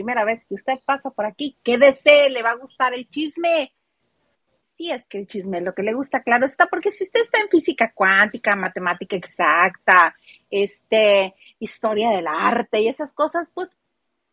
primera vez que usted pasa por aquí. Quédese, le va a gustar el chisme. Sí, es que el chisme lo que le gusta, claro está, porque si usted está en física cuántica, matemática exacta, este, historia del arte y esas cosas, pues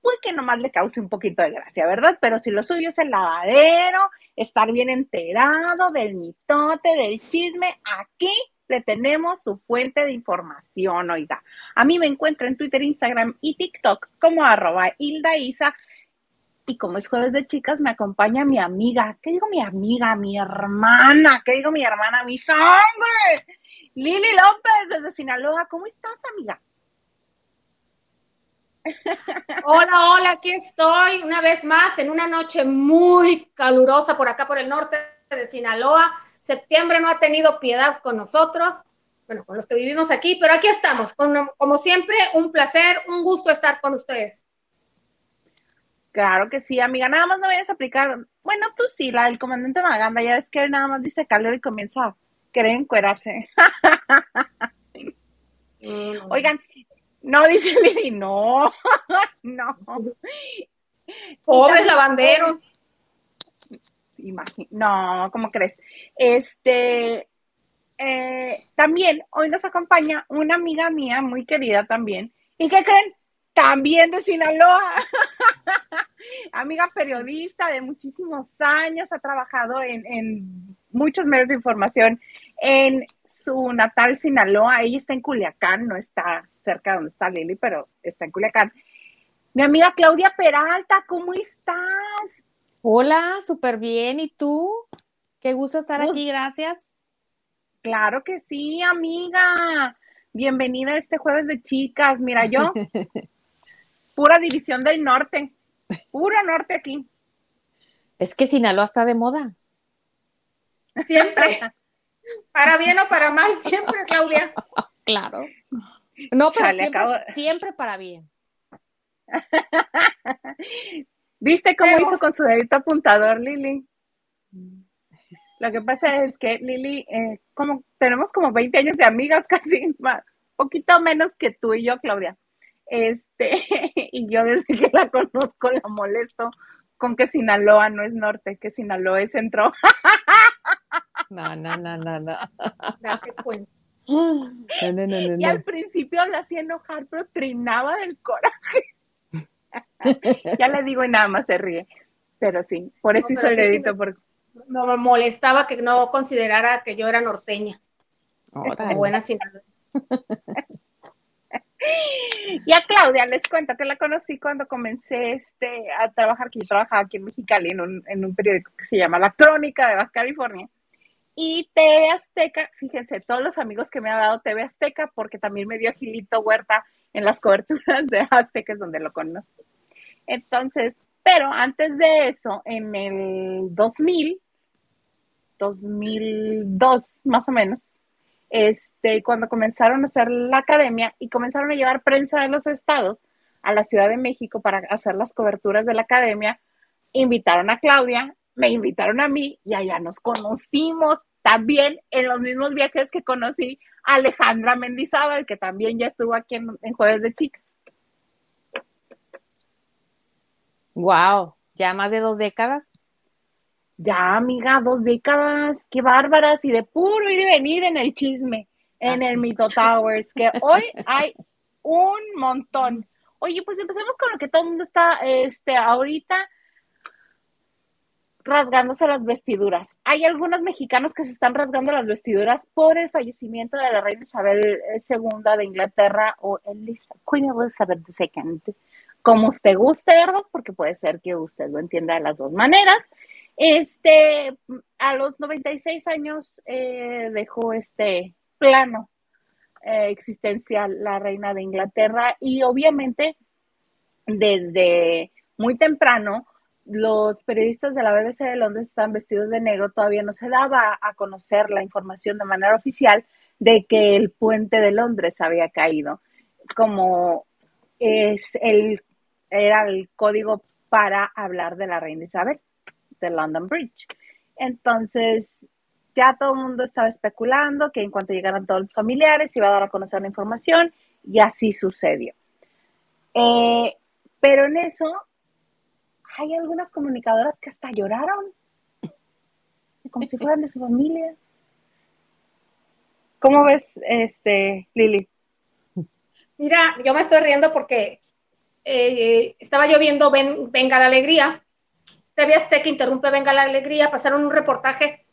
puede que nomás le cause un poquito de gracia, ¿verdad? Pero si lo suyo es el lavadero, estar bien enterado del mitote, del chisme, aquí le tenemos su fuente de información, oiga. A mí me encuentro en Twitter, Instagram y TikTok como arroba Hilda. Y como es jueves de chicas, me acompaña mi amiga. ¿Qué digo mi amiga? Mi hermana. ¿Qué digo mi hermana? Mi sangre. Lili López desde Sinaloa. ¿Cómo estás, amiga? Hola, hola, aquí estoy una vez más en una noche muy calurosa por acá por el norte de Sinaloa. Septiembre no ha tenido piedad con nosotros, bueno, con los que vivimos aquí, pero aquí estamos. como siempre, un placer, un gusto estar con ustedes. Claro que sí, amiga. Nada más no vayas a aplicar. Bueno, tú sí, la del comandante Maganda. Ya ves que nada más dice calor y comienza a querer encuerarse. Mm. Oigan, no, dice Lili, no, no. Pobres lavanderos. No, ¿cómo crees? Este, eh, también hoy nos acompaña una amiga mía muy querida también. ¿Y qué creen? También de Sinaloa. amiga periodista de muchísimos años, ha trabajado en, en muchos medios de información en su natal Sinaloa. Ella está en Culiacán, no está cerca de donde está Lili, pero está en Culiacán. Mi amiga Claudia Peralta, ¿cómo estás? Hola, súper bien. ¿Y tú? Qué gusto estar aquí, gracias. Claro que sí, amiga. Bienvenida a este jueves de chicas. Mira, yo, pura división del norte, puro norte aquí. Es que Sinaloa está de moda. Siempre. para bien o para mal, siempre, Claudia. claro. No, pero siempre, para bien. ¿Viste cómo hizo con su dedito apuntador, Lili? Lo que pasa es que Lili, eh, como tenemos como 20 años de amigas casi, más, poquito menos que tú y yo, Claudia. Este, y yo desde que la conozco la molesto con que Sinaloa no es norte, que Sinaloa es centro. No, no, no, no, no. Date cuenta. y al principio la hacía enojar, pero trinaba del coraje. ya le digo y nada más se ríe. Pero sí, por eso hizo el dedito. me, me molestaba que no considerara que yo era norteña. Como buena Y a Claudia les cuento que la conocí cuando comencé este, a trabajar, que yo trabajaba aquí en Mexicali en un, en un periódico que se llama La Crónica de Baja California. Y TV Azteca, fíjense, todos los amigos que me ha dado TV Azteca, porque también me dio Gilito Huerta en las coberturas de Azteca, es donde lo conozco. Entonces, pero antes de eso, en el 2000, 2002 más o menos, este, cuando comenzaron a hacer la academia y comenzaron a llevar prensa de los estados a la Ciudad de México para hacer las coberturas de la academia, invitaron a Claudia me invitaron a mí y allá nos conocimos también en los mismos viajes que conocí a Alejandra Mendizábal, que también ya estuvo aquí en, Jueves de Chicas. Wow, ya más de dos décadas. Ya, amiga, dos décadas, qué bárbaras, y de puro ir y venir en el chisme, en el Mito Towers, que hoy hay un montón. Oye, pues empecemos con lo que todo el mundo está este, ahorita rasgándose las vestiduras. Hay algunos mexicanos que se están rasgando las vestiduras por el fallecimiento de la reina Isabel II de Inglaterra o Queen Elizabeth II, como usted guste, ¿verdad? Porque puede ser que usted lo entienda de las dos maneras. Este, a los 96 años eh, dejó este plano eh, existencial la reina de Inglaterra y obviamente desde muy temprano los periodistas de la BBC de Londres estaban vestidos de negro, todavía no se daba a conocer la información de manera oficial de que el puente de Londres había caído, como es el, era el código para hablar de la reina Isabel, de London Bridge. Entonces, ya todo el mundo estaba especulando que en cuanto llegaran todos los familiares iba a dar a conocer la información y así sucedió. Eh, Pero en eso hay algunas comunicadoras que hasta lloraron, como si fueran de su familia. ¿Cómo ves, este, Lili? Mira, yo me estoy riendo porque eh, estaba yo viendo Venga la Alegría. TV Azteca interrumpe Venga la Alegría, pasaron un reportaje.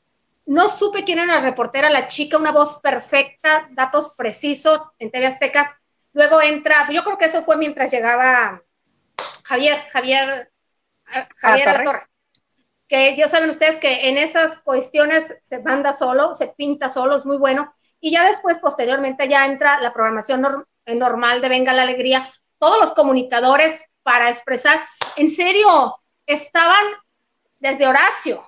No supe quién era la reportera, la chica, una voz perfecta, datos precisos en TV Azteca. Luego entra, yo creo que eso fue mientras llegaba Javier, Javier, eh, Javier a la torre. Que ya saben ustedes que en esas cuestiones se manda solo, se pinta solo, es muy bueno. Y ya después, posteriormente, ya entra la programación normal de Venga la Alegría, todos los comunicadores para expresar, en serio, estaban desde Horacio,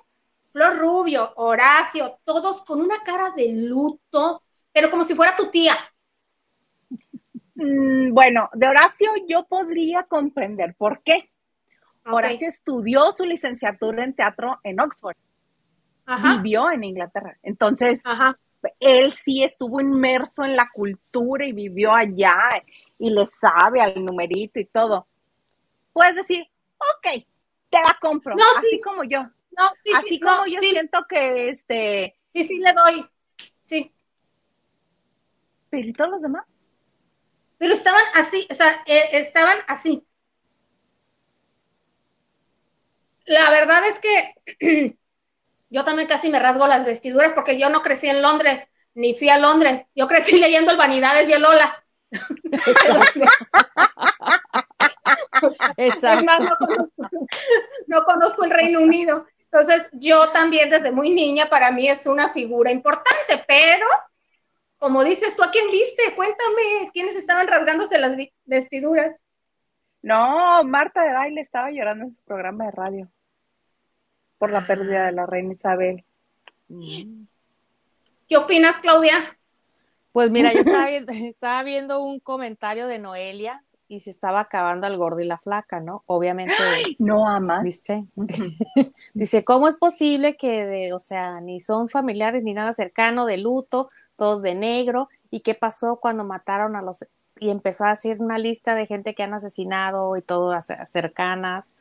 Flor Rubio, Horacio, todos con una cara de luto, pero como si fuera tu tía. Mm, bueno, de Horacio yo podría comprender por qué. Horacio estudió su licenciatura en teatro en Oxford. Vivió en Inglaterra. Entonces, él sí estuvo inmerso en la cultura y vivió allá y le sabe al numerito y todo. Puedes decir, ok, te la compro, así como yo. No, sí, así como yo siento que este. Sí, sí, le doy. Sí. Pero ¿y todos los demás? Pero estaban así, o sea, eh, estaban así. La verdad es que yo también casi me rasgo las vestiduras porque yo no crecí en Londres, ni fui a Londres. Yo crecí leyendo el Vanidades y el Lola. Es más, no conozco, el Reino Unido. Entonces, yo también desde muy niña, para mí es una figura importante, pero como dices, ¿tú a quién viste? Cuéntame, ¿quiénes estaban rasgándose las vestiduras? No, Marta de Baile estaba llorando en su programa de radio por la pérdida de la reina Isabel. ¿Qué opinas, Claudia? Pues mira, yo estaba viendo, un comentario de Noelia y se estaba acabando el gordo y la flaca, ¿no? Obviamente. no ama. ¿Viste? Dice, ¿cómo es posible que, de, o sea, ni son familiares ni nada cercano, de luto, todos de negro? ¿Y qué pasó cuando mataron a los... y empezó a hacer una lista de gente que han asesinado y todo cercanas,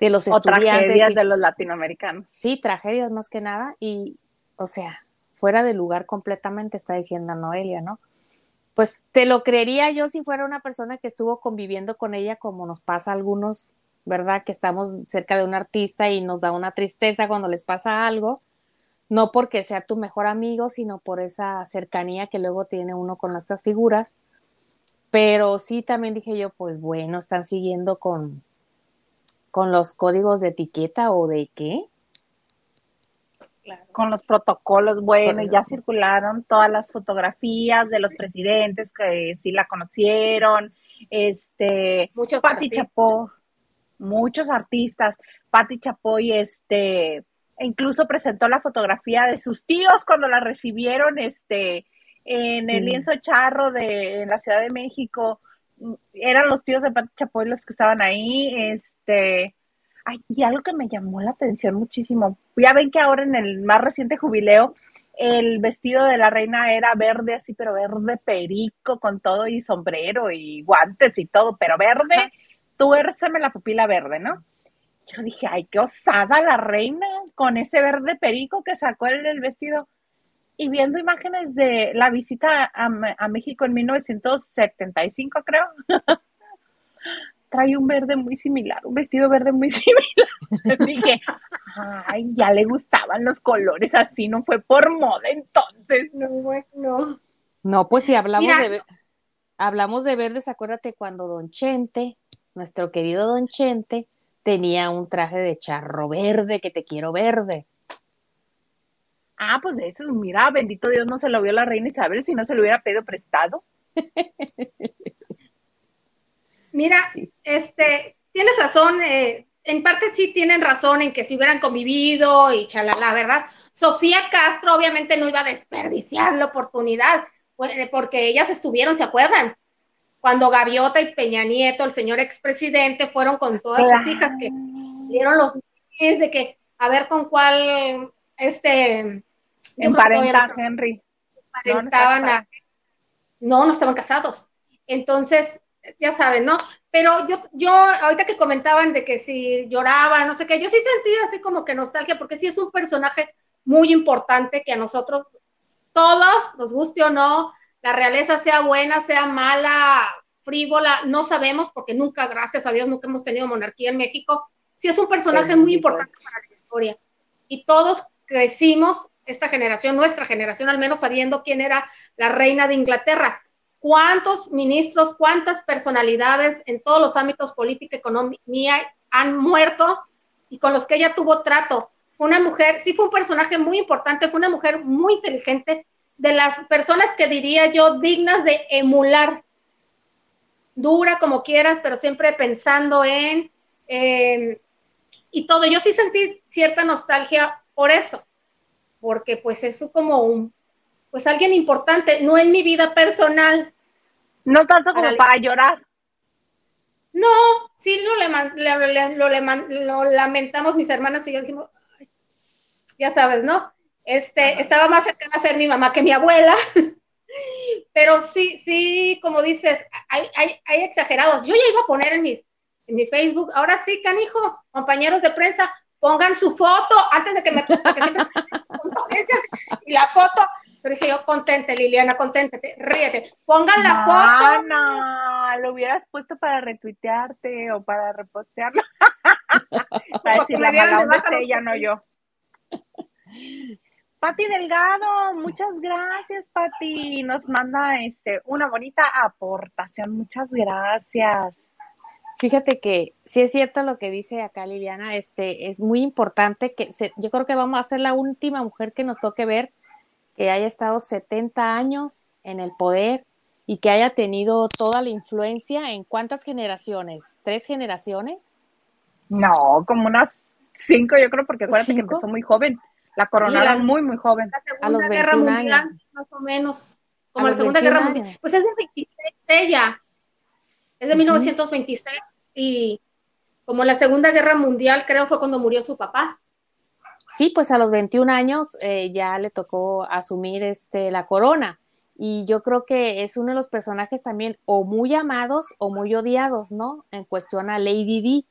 de los o tragedias de los latinoamericanos. Sí, tragedias más que nada. Y, o sea, fuera de lugar completamente, está diciendo Noelia, ¿no? Pues te lo creería yo si fuera una persona que estuvo conviviendo con ella, como nos pasa a algunos, ¿verdad? Que estamos cerca de un artista y nos da una tristeza cuando les pasa algo, no porque sea tu mejor amigo, sino por esa cercanía que luego tiene uno con estas figuras. Pero sí, también dije yo, pues bueno, están siguiendo con, con los códigos de etiqueta o de qué con los protocolos, bueno, ya circularon todas las fotografías de los presidentes que sí la conocieron, este, muchos Pati Chapoy, muchos artistas, Pati Chapoy, este, e incluso presentó la fotografía de sus tíos cuando la recibieron, este, en el lienzo charro de en la Ciudad de México, eran los tíos de Pati Chapoy los que estaban ahí, este, Ay, y algo que me llamó la atención muchísimo. Ya ven que ahora en el más reciente jubileo, el vestido de la reina era verde así, pero verde perico con todo y sombrero y guantes y todo, pero verde, tuérceme la pupila verde, ¿no? Yo dije, ay, qué osada la reina con ese verde perico que sacó el, el vestido. Y viendo imágenes de la visita a, a México en 1975, creo. trae un verde muy similar, un vestido verde muy similar. Dije, ay, ya le gustaban los colores así, no fue por moda entonces. No, no. No, pues si hablamos de hablamos de verdes, acuérdate cuando Don Chente, nuestro querido Don Chente, tenía un traje de charro verde, que te quiero verde. Ah, pues eso, mira, bendito Dios, no se lo vio la reina Isabel si no se lo hubiera pedido prestado. Mira, este, tienes razón, eh, en parte sí tienen razón en que si hubieran convivido y chalala, ¿verdad? Sofía Castro obviamente no iba a desperdiciar la oportunidad, pues, eh, porque ellas estuvieron, ¿se acuerdan? Cuando Gaviota y Peña Nieto, el señor expresidente, fueron con todas sus hijas que dieron los meses de que a ver con cuál este emparenta Henry. no, no, no estaban casados. Entonces, ya saben, ¿no? Pero yo, yo, ahorita que comentaban de que si lloraba, no sé qué, yo sí sentí así como que nostalgia, porque sí es un personaje muy importante que a nosotros, todos, nos guste o no, la realeza sea buena, sea mala, frívola, no sabemos, porque nunca, gracias a Dios, nunca hemos tenido monarquía en México. Sí es un personaje muy importante para la historia. Y todos crecimos, esta generación, nuestra generación al menos, sabiendo quién era la reina de Inglaterra cuántos ministros, cuántas personalidades en todos los ámbitos política, economía han muerto y con los que ella tuvo trato. Una mujer, sí fue un personaje muy importante, fue una mujer muy inteligente, de las personas que diría yo dignas de emular. Dura como quieras, pero siempre pensando en, y todo. Yo sí sentí cierta nostalgia por eso, porque pues es como un, pues alguien importante, no en mi vida personal, no tanto como para, llorar. No, sí lo, lo, lamentamos mis hermanas y yo dijimos, ya sabes, ¿no? Este, estaba más cercana a ser mi mamá que mi abuela. Pero sí, sí, como dices, hay, hay, hay, exagerados. Yo ya iba a poner en, mis, en mi Facebook, ahora sí, canijos, compañeros de prensa, pongan su foto antes de que me... Porque siempre y la foto, pero dije yo, contente, Liliana, conténtate, ríete. Pongan la foto. No, lo hubieras puesto para retuitearte o para repostearlo. para decir la mala de ella, no yo. Pati Delgado, muchas gracias, Pati. Nos manda este una bonita aportación. Muchas gracias. Fíjate que sí es cierto lo que dice acá Liliana, este es muy importante que yo creo que vamos a ser la última mujer que nos toque ver que haya estado 70 años en el poder y que haya tenido toda la influencia en cuántas generaciones? ¿Tres generaciones? No, como unas cinco, yo creo, porque acuérdate que empezó muy joven. La coronaron muy, muy joven. a los 21 Guerra Mundial, años. más o menos. Como la Segunda Guerra Mundial. Pues es de 26 ella. Es de 1926 y como la Segunda Guerra Mundial, creo fue cuando murió su papá. Sí, pues a los 21 años eh, ya le tocó asumir este, la corona. Y yo creo que es uno de los personajes también o muy amados o muy odiados, ¿no? En cuestión a Lady Di,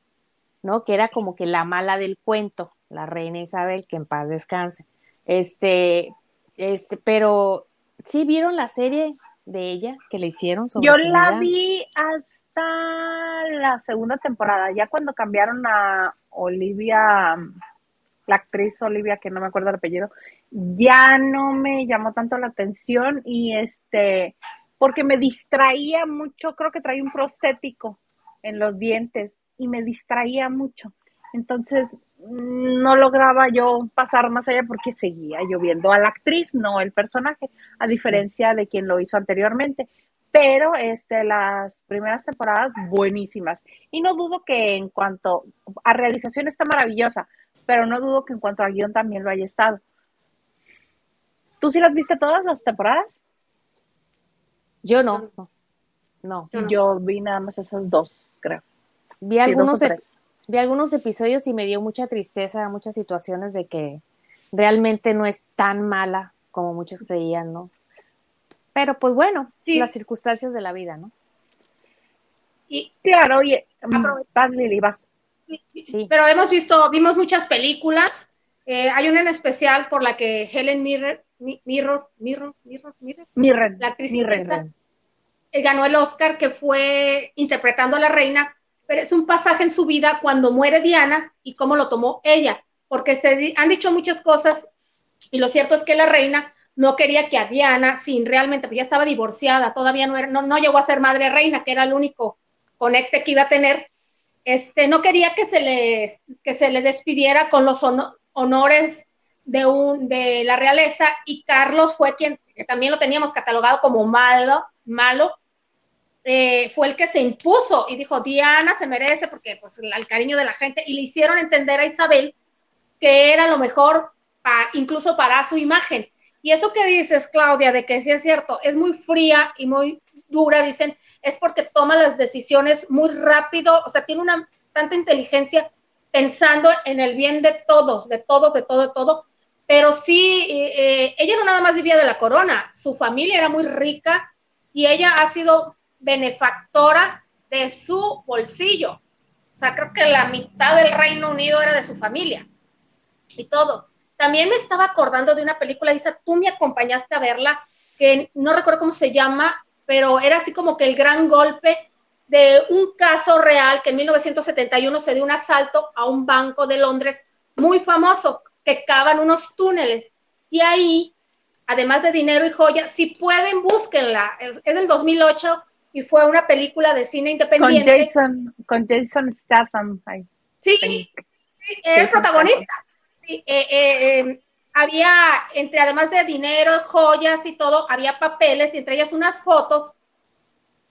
¿no? Que era como que la mala del cuento, la reina Isabel, que en paz descanse. Este, este, pero sí vieron la serie de ella que le hicieron sobre Yo la vi hasta la segunda temporada, ya cuando cambiaron a Olivia la actriz Olivia, que no me acuerdo el apellido, ya no me llamó tanto la atención y este, porque me distraía mucho, creo que traía un prostético en los dientes y me distraía mucho. Entonces, no lograba yo pasar más allá porque seguía yo viendo a la actriz, no el personaje, a diferencia de quien lo hizo anteriormente. Pero este, las primeras temporadas buenísimas. Y no dudo que en cuanto a realización está maravillosa, pero no dudo que en cuanto a guion también lo haya estado. ¿Tú sí las viste todas las temporadas? Yo no, no. Yo, vi nada más esas dos, creo. Vi algunos, vi algunos episodios y me dio mucha tristeza, muchas situaciones de que realmente no es tan mala como muchos creían, ¿no? Pero pues bueno, las circunstancias de la vida, ¿no? Y claro, oye, vas Lili, vas. Pero hemos visto, vimos muchas películas. Eh, hay una en especial por la que Helen Mirren, Mirror, Mirror, Mirror, Mirror, la actriz eh, ganó el Oscar que fue interpretando a la reina, pero es un pasaje en su vida cuando muere Diana y cómo lo tomó ella, porque se han dicho muchas cosas y lo cierto es que la reina no quería que a Diana, sin realmente, pues ya estaba divorciada, todavía no, era, no, no llegó a ser madre reina, que era el único conecte que iba a tener, este, no quería que se le, que se le despidiera con los honores de, un, de la realeza y Carlos fue quien, también lo teníamos catalogado como malo, malo, eh, fue el que se impuso y dijo, Diana se merece porque pues el cariño de la gente y le hicieron entender a Isabel que era lo mejor incluso para su imagen. Y eso que dices, Claudia, de que sí es cierto, es muy fría y muy dura, dicen, es porque toma las decisiones muy rápido, o sea, tiene una tanta inteligencia pensando en el bien de todos, de todos, de todo, de todo. Pero sí, eh, ella no nada más vivía de la corona, su familia era muy rica y ella ha sido benefactora de su bolsillo. O sea, creo que la mitad del Reino Unido era de su familia y todo. También me estaba acordando de una película, Isa, tú me acompañaste a verla, que no recuerdo cómo se llama, pero era así como que el gran golpe de un caso real que en 1971 se dio un asalto a un banco de Londres muy famoso, que cavan unos túneles. Y ahí, además de dinero y joyas, si pueden, búsquenla. Es, del 2008 y fue una película de cine independiente. Con Jason, con Jason Statham. Sí, sí, era el protagonista. Sí, eh, eh, em, había, entre además de dinero, joyas y todo, había papeles y entre ellas unas fotos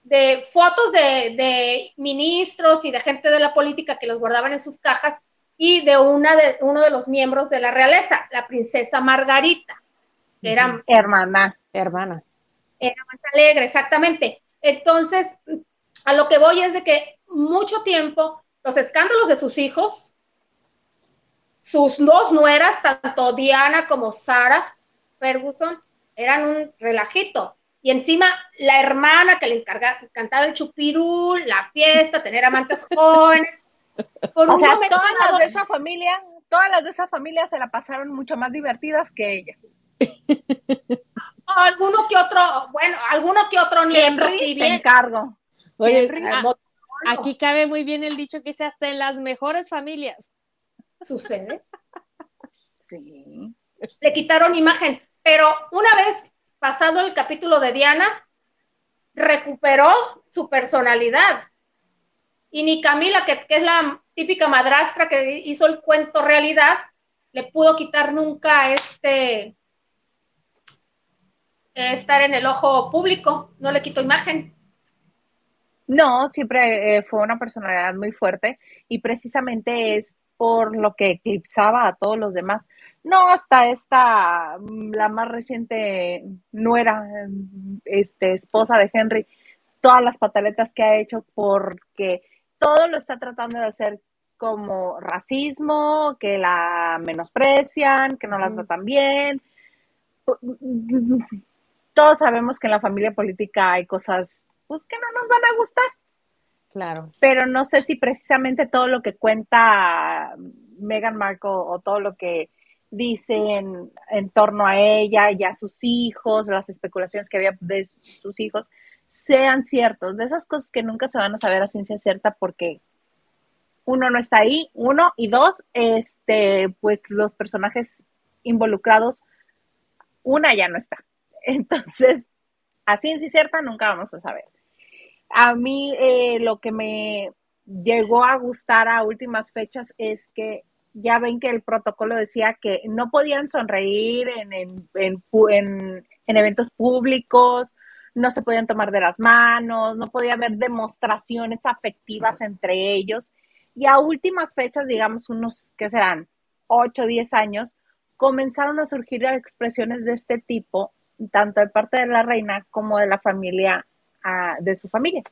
de fotos de, ministros y de gente de la política que los guardaban en sus cajas y de una de uno de los miembros de la realeza, la princesa Margarita, que era hermana, hermana. Era más alegre, exactamente. Entonces, a lo que voy es de que mucho tiempo los escándalos de sus hijos, sus dos nueras, tanto Diana como Sara Ferguson, eran un relajito y encima la hermana que le encargaba, cantaba el chupirul, la fiesta, tener amantes jóvenes. o sea, todas las de esa familia, todas las de esa familia se la pasaron mucho más divertidas que ella. alguno que otro, bueno, alguno que otro nieto, sí bien. encargo. Oye, aquí cabe muy bien el dicho que sea hasta en las mejores familias. ¿Sucede? Sí. Le quitaron imagen, pero una vez pasado el capítulo de Diana, recuperó su personalidad. Y ni Camila, que, es la típica madrastra que hizo el cuento realidad, le pudo quitar nunca este estar en el ojo público, no le quitó imagen. No, siempre eh, fue una personalidad muy fuerte y precisamente es por lo que eclipsaba a todos los demás. No hasta esta, mm, la más reciente nuera, este, esposa de Henry, todas las pataletas que ha hecho porque todo lo está tratando de hacer como racismo, que la menosprecian, que no la tratan bien. Todos sabemos que en la familia política hay cosas pues, que no nos van a gustar. Claro. Pero no sé si precisamente todo lo que cuenta Meghan Markle o todo lo que dice en, torno a ella y a sus hijos, las especulaciones que había de sus hijos, sean ciertos. De esas cosas que nunca se van a saber a ciencia cierta porque uno no está ahí, uno, y dos, este, pues los personajes involucrados, una ya no está. Entonces, a ciencia cierta nunca vamos a saber. A mí eh, lo que me llegó a gustar a últimas fechas es que ya ven que el protocolo decía que no podían sonreír en, en, en, eventos públicos, no se podían tomar de las manos, no podía haber demostraciones afectivas entre ellos. Y a últimas fechas, digamos unos, ¿qué serán? 8 o 10 años, comenzaron a surgir expresiones de este tipo, tanto de parte de la reina como de la familia de su familia.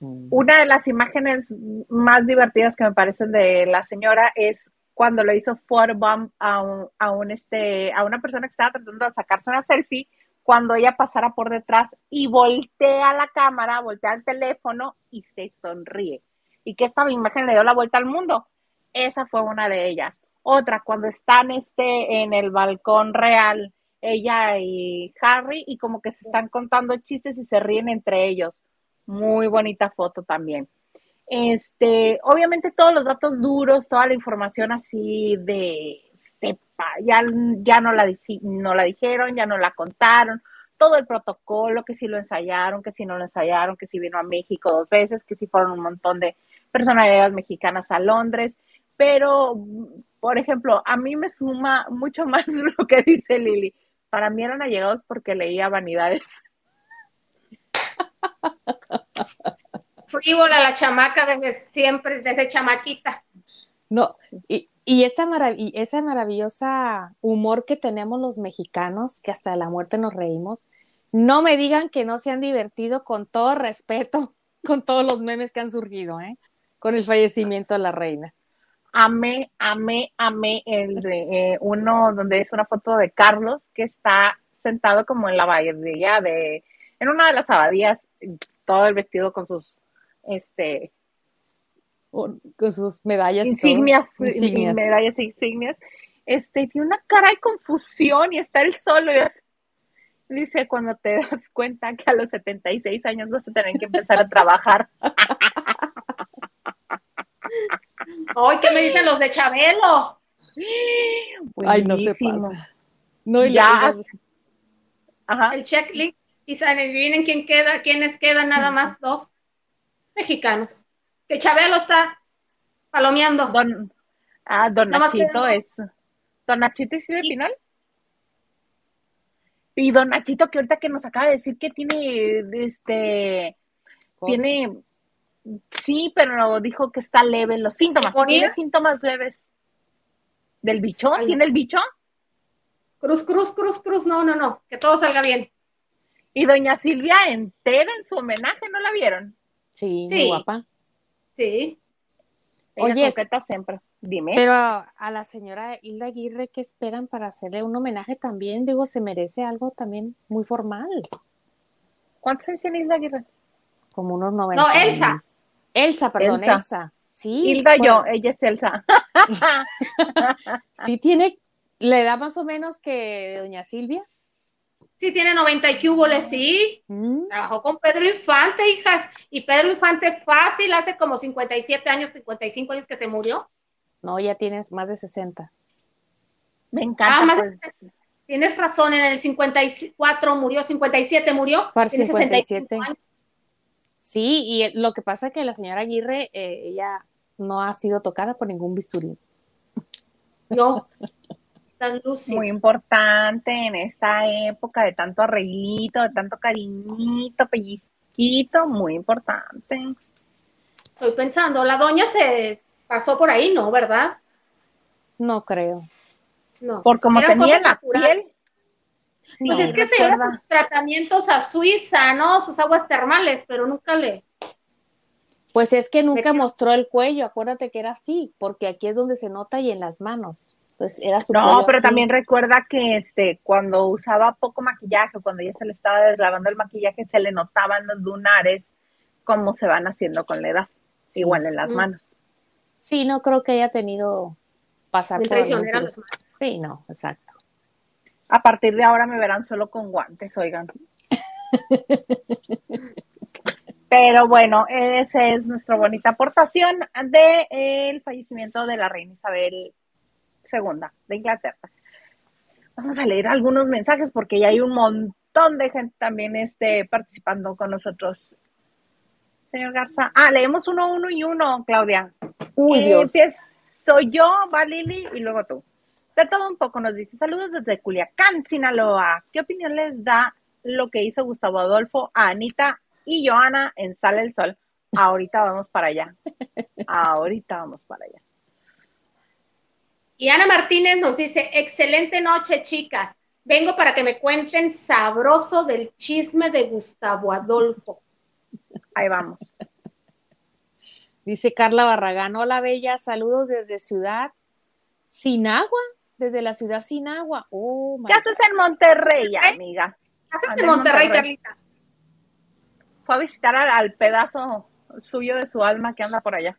Mm. Una de las imágenes más divertidas que me parecen de la señora es cuando le hizo photobomb a, un, a, un este, a una persona que estaba tratando de sacarse una selfie, cuando ella pasara por detrás y voltea la cámara, voltea el teléfono y se sonríe. Y que esta imagen le dio la vuelta al mundo. Esa fue una de ellas. Otra, cuando están este, en el balcón real ella y Harry y como que se están contando chistes y se ríen entre ellos. Muy bonita foto también. Este, obviamente todos los datos duros, toda la información así de sepa, ya, ya no, la, no la dijeron, ya no la contaron, todo el protocolo, que si lo ensayaron, que si no lo ensayaron, que si vino a México dos veces, que si fueron un montón de personalidades mexicanas a Londres, pero, por ejemplo, a mí me suma mucho más lo que dice Lili para mí eran allegados porque leía vanidades. Frívola la chamaca desde siempre, desde chamaquita. No, y, y esa, marav esa maravillosa humor que tenemos los mexicanos, que hasta de la muerte nos reímos, no me digan que no se han divertido con todo respeto con todos los memes que han surgido, ¿eh? Con el fallecimiento de la reina amé, amé, amé el de eh, uno donde es una foto de Carlos que está sentado como en la bahía de, en una de las abadías, todo el vestido con sus este, con, sus medallas. Insignias, insignias. medallas insignias. Este, tiene una cara de confusión y está él solo y dice cuando te das cuenta que a los 76 años vas a tener que empezar a trabajar. Ay, ¿qué me dicen los de Chabelo? Ay, no se pasa. No, ya. Ajá. El checklist. Y adivinen quién queda, quiénes quedan, nada más dos mexicanos. Que Chabelo está palomeando. Don, ah, Don Nachito es. ¿Don Nachito y Silvia Pinal? Y Don Nachito, que ahorita que nos acaba de decir que tiene, este, tiene, sí, pero dijo que está leve los síntomas. ¿Tiene síntomas leves? ¿Del bicho? ¿Tiene el bicho? Cruz, cruz, cruz, cruz, no, no, no, que todo salga bien. Y doña Silvia entera en su homenaje, ¿no la vieron? Sí, muy guapa. Sí. Oye, siempre. Dime. Pero a, la señora Hilda Aguirre, ¿qué esperan para hacerle un homenaje también? Digo, se merece algo también muy formal. ¿Cuántos años tiene Hilda Aguirre? Como unos 90. No, Elsa. Elsa, perdón, Elsa. Sí. Hilda yo, ella es Elsa. sí tiene, le da más o menos que doña Silvia. Sí, tiene 90 y cúboles, sí. Mm. Trabajó con Pedro Infante, hijas. Y Pedro Infante fácil, hace como 57 años, 55 años que se murió. No, ya tienes más de 60. Me encanta. Ah, pues. Tienes razón, en el 54 murió, 57 murió. Para 57. Sí, y lo que pasa es que la señora Aguirre, eh, ella no ha sido tocada por ningún bisturí. No, muy importante en esta época de tanto arreglito, de tanto cariñito, pellizquito, muy importante. Estoy pensando, la doña se pasó por ahí, ¿no? ¿Verdad? No creo. No. Por como tenía la piel. Pues es que se lleva sus tratamientos a Suiza, ¿no? Sus aguas termales, pero nunca le. Pues es que nunca mostró el cuello, acuérdate que era así, porque aquí es donde se nota y en las manos. Pues era su No, pero también recuerda que este cuando usaba poco maquillaje, cuando ya se le estaba deslavando el maquillaje, se le notaban los lunares como se van haciendo con la edad, igual en las mm. manos. Sí, no creo que haya tenido pasar por Sí, no, exacto. A partir de ahora me verán solo con guantes, oigan. Pero bueno, esa es nuestra bonita aportación del fallecimiento de la reina Isabel segunda de Inglaterra. Vamos a leer algunos mensajes porque ya hay un montón de gente también este, participando con nosotros. Señor Garza. Ah, leemos uno, uno y uno, Claudia. Uy, Dios. Soy yo, va Lili y luego tú. De todo un poco nos dice, saludos desde Culiacán, Sinaloa. ¿Qué opinión les da lo que hizo Gustavo Adolfo a Anita y Joana en Sale el Sol? Ahorita vamos para allá. Ahorita vamos para allá. Y Ana Martínez nos dice, excelente noche, chicas. Vengo para que me cuenten sabroso del chisme de Gustavo Adolfo. Ahí vamos. Dice Carla Barragán, hola Bella, saludos desde Ciudad Sin Agua, desde la ciudad Sin Agua. Oh, ¿Qué haces en Monterrey, amiga? ¿Qué haces en Monterrey, Carlita? Fue a visitar al pedazo suyo de su alma que anda por allá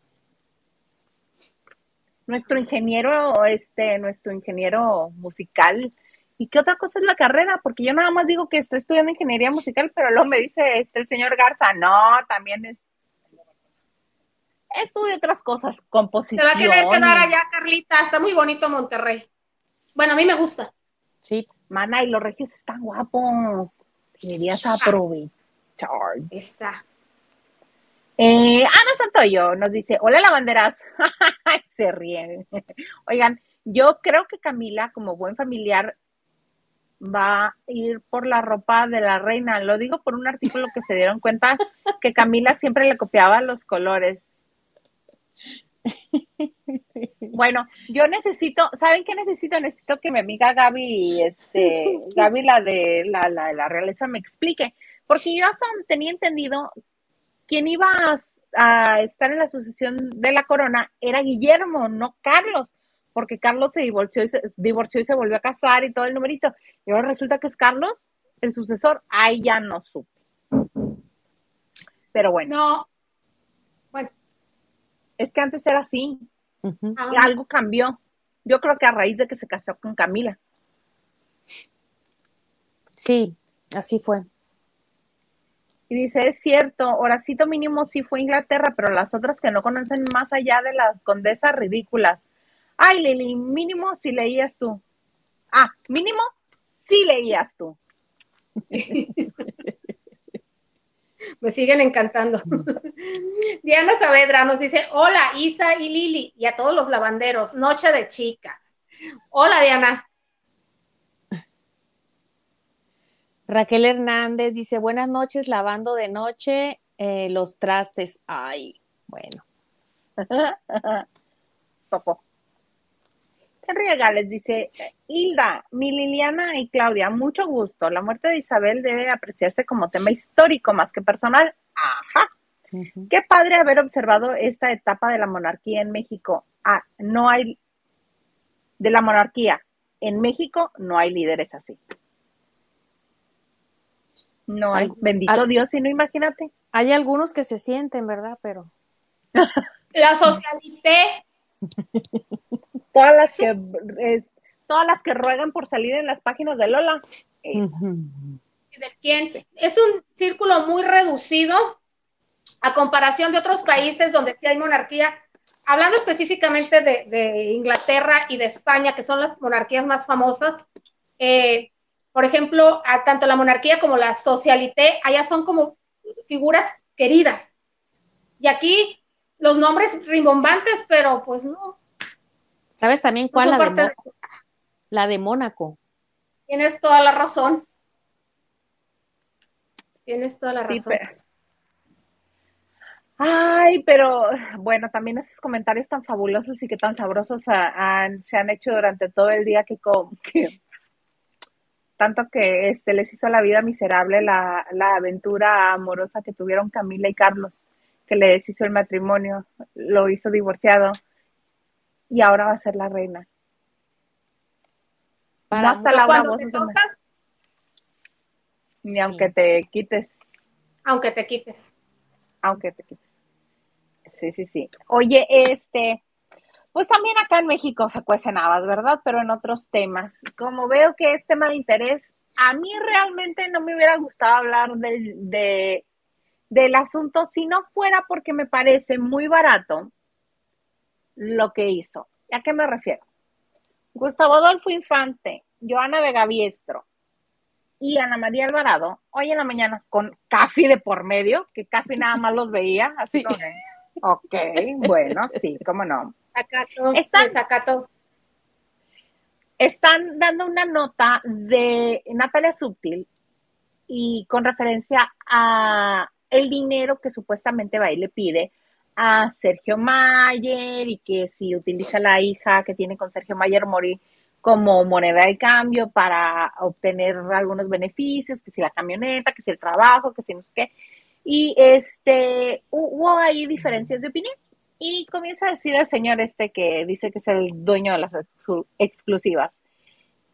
nuestro ingeniero, este, nuestro ingeniero musical. ¿Y qué otra cosa es la carrera? Porque yo nada más digo que está estudiando ingeniería musical, pero luego me dice este el señor Garza, no, también es estudia otras cosas, composición. Se va a querer quedar allá, Carlita, está muy bonito Monterrey. Bueno, a mí me gusta. Sí. Mana, y los regios están guapos. Deberías aprovechar. Está. Eh, Ana Santoyo nos dice, hola lavanderas, se ríen. Oigan, yo creo que Camila, como buen familiar, va a ir por la ropa de la reina. Lo digo por un artículo que se dieron cuenta que Camila siempre le copiaba los colores. Bueno, yo necesito, ¿saben qué necesito? Necesito que mi amiga Gaby, este, Gaby, la de la, la, la realeza, me explique. Porque yo hasta tenía entendido quien iba a, estar en la sucesión de la corona era Guillermo, no Carlos, porque Carlos se divorció y se, divorció y se volvió a casar y todo el numerito. Y ahora resulta que es Carlos el sucesor. Ahí ya no supe. Pero bueno. No, Bueno. Es que antes era así. Ah, Algo cambió. Yo creo que a raíz de que se casó con Camila. Sí, así fue. Y dice, es cierto, Horacito mínimo sí fue a Inglaterra, pero las otras que no conocen más allá de las condesas ridículas. Ay, Lili, mínimo si leías tú. Ah, mínimo sí leías tú. Me siguen encantando. Diana Saavedra nos dice, hola Isa y Lili y a todos los lavanderos, noche de chicas. Hola Diana. Raquel Hernández dice, buenas noches, lavando de noche eh, los trastes. Ay, bueno. Popo. Henry Gales dice, Hilda, mi Liliana y Claudia, mucho gusto. La muerte de Isabel debe apreciarse como tema histórico más que personal. Ajá. Qué padre haber observado esta etapa de la monarquía en México. Ah, no hay de la monarquía. En México no hay líderes así. No hay. Bendito al- Dios, si no, imagínate. Hay algunos que se sienten, ¿verdad? Pero La socialité, Todas las que eh, todas las que ruegan por salir en las páginas de Lola. ¿de quién? Es un círculo muy reducido a comparación de otros países donde sí hay monarquía. Hablando específicamente de, de Inglaterra y de España, que son las monarquías más famosas, eh, por ejemplo, a tanto la monarquía como la socialité, allá son como figuras queridas. Y aquí los nombres rimbombantes, pero pues no. ¿Sabes también no cuál? La de, la de Mónaco. Tienes toda la razón. Tienes toda la sí, razón. pero- Ay, pero bueno, también esos comentarios tan fabulosos y que tan sabrosos se han hecho durante todo el día que, co- que tanto que este les hizo la vida miserable la, la aventura amorosa que tuvieron Camila y Carlos, que le deshizo el matrimonio, lo hizo divorciado y ahora va a ser la reina. Para Basta mu- Laura, Cuando te ni Sí. aunque te quites, aunque te quites. aunque te quites. Sí, sí, sí. Oye, este, pues también acá en México se cuecen habas, ¿verdad? Pero en otros temas. Como veo que es tema de interés, a mí realmente no me hubiera gustado hablar del, de, del asunto si no fuera porque me parece muy barato lo que hizo. ¿A qué me refiero? Gustavo Adolfo Infante, Joana Vegaviestro y Ana María Alvarado, hoy en la mañana con Cafi de por medio, que Cafi nada más los veía, así Sí. como ok, bueno, sí, cómo no. Sacato, Están- desacato. Están dando una nota de Natalia Subtil y con referencia a el dinero que supuestamente va y le pide a Sergio Mayer y que si utiliza la hija que tiene con Sergio Mayer Mori como moneda de cambio para obtener algunos beneficios, que si la camioneta, que si el trabajo, que si no sé qué. Y este, hubo ahí diferencias de opinión. Y comienza a decir el señor este que dice que es el dueño de las exclu- exclusivas,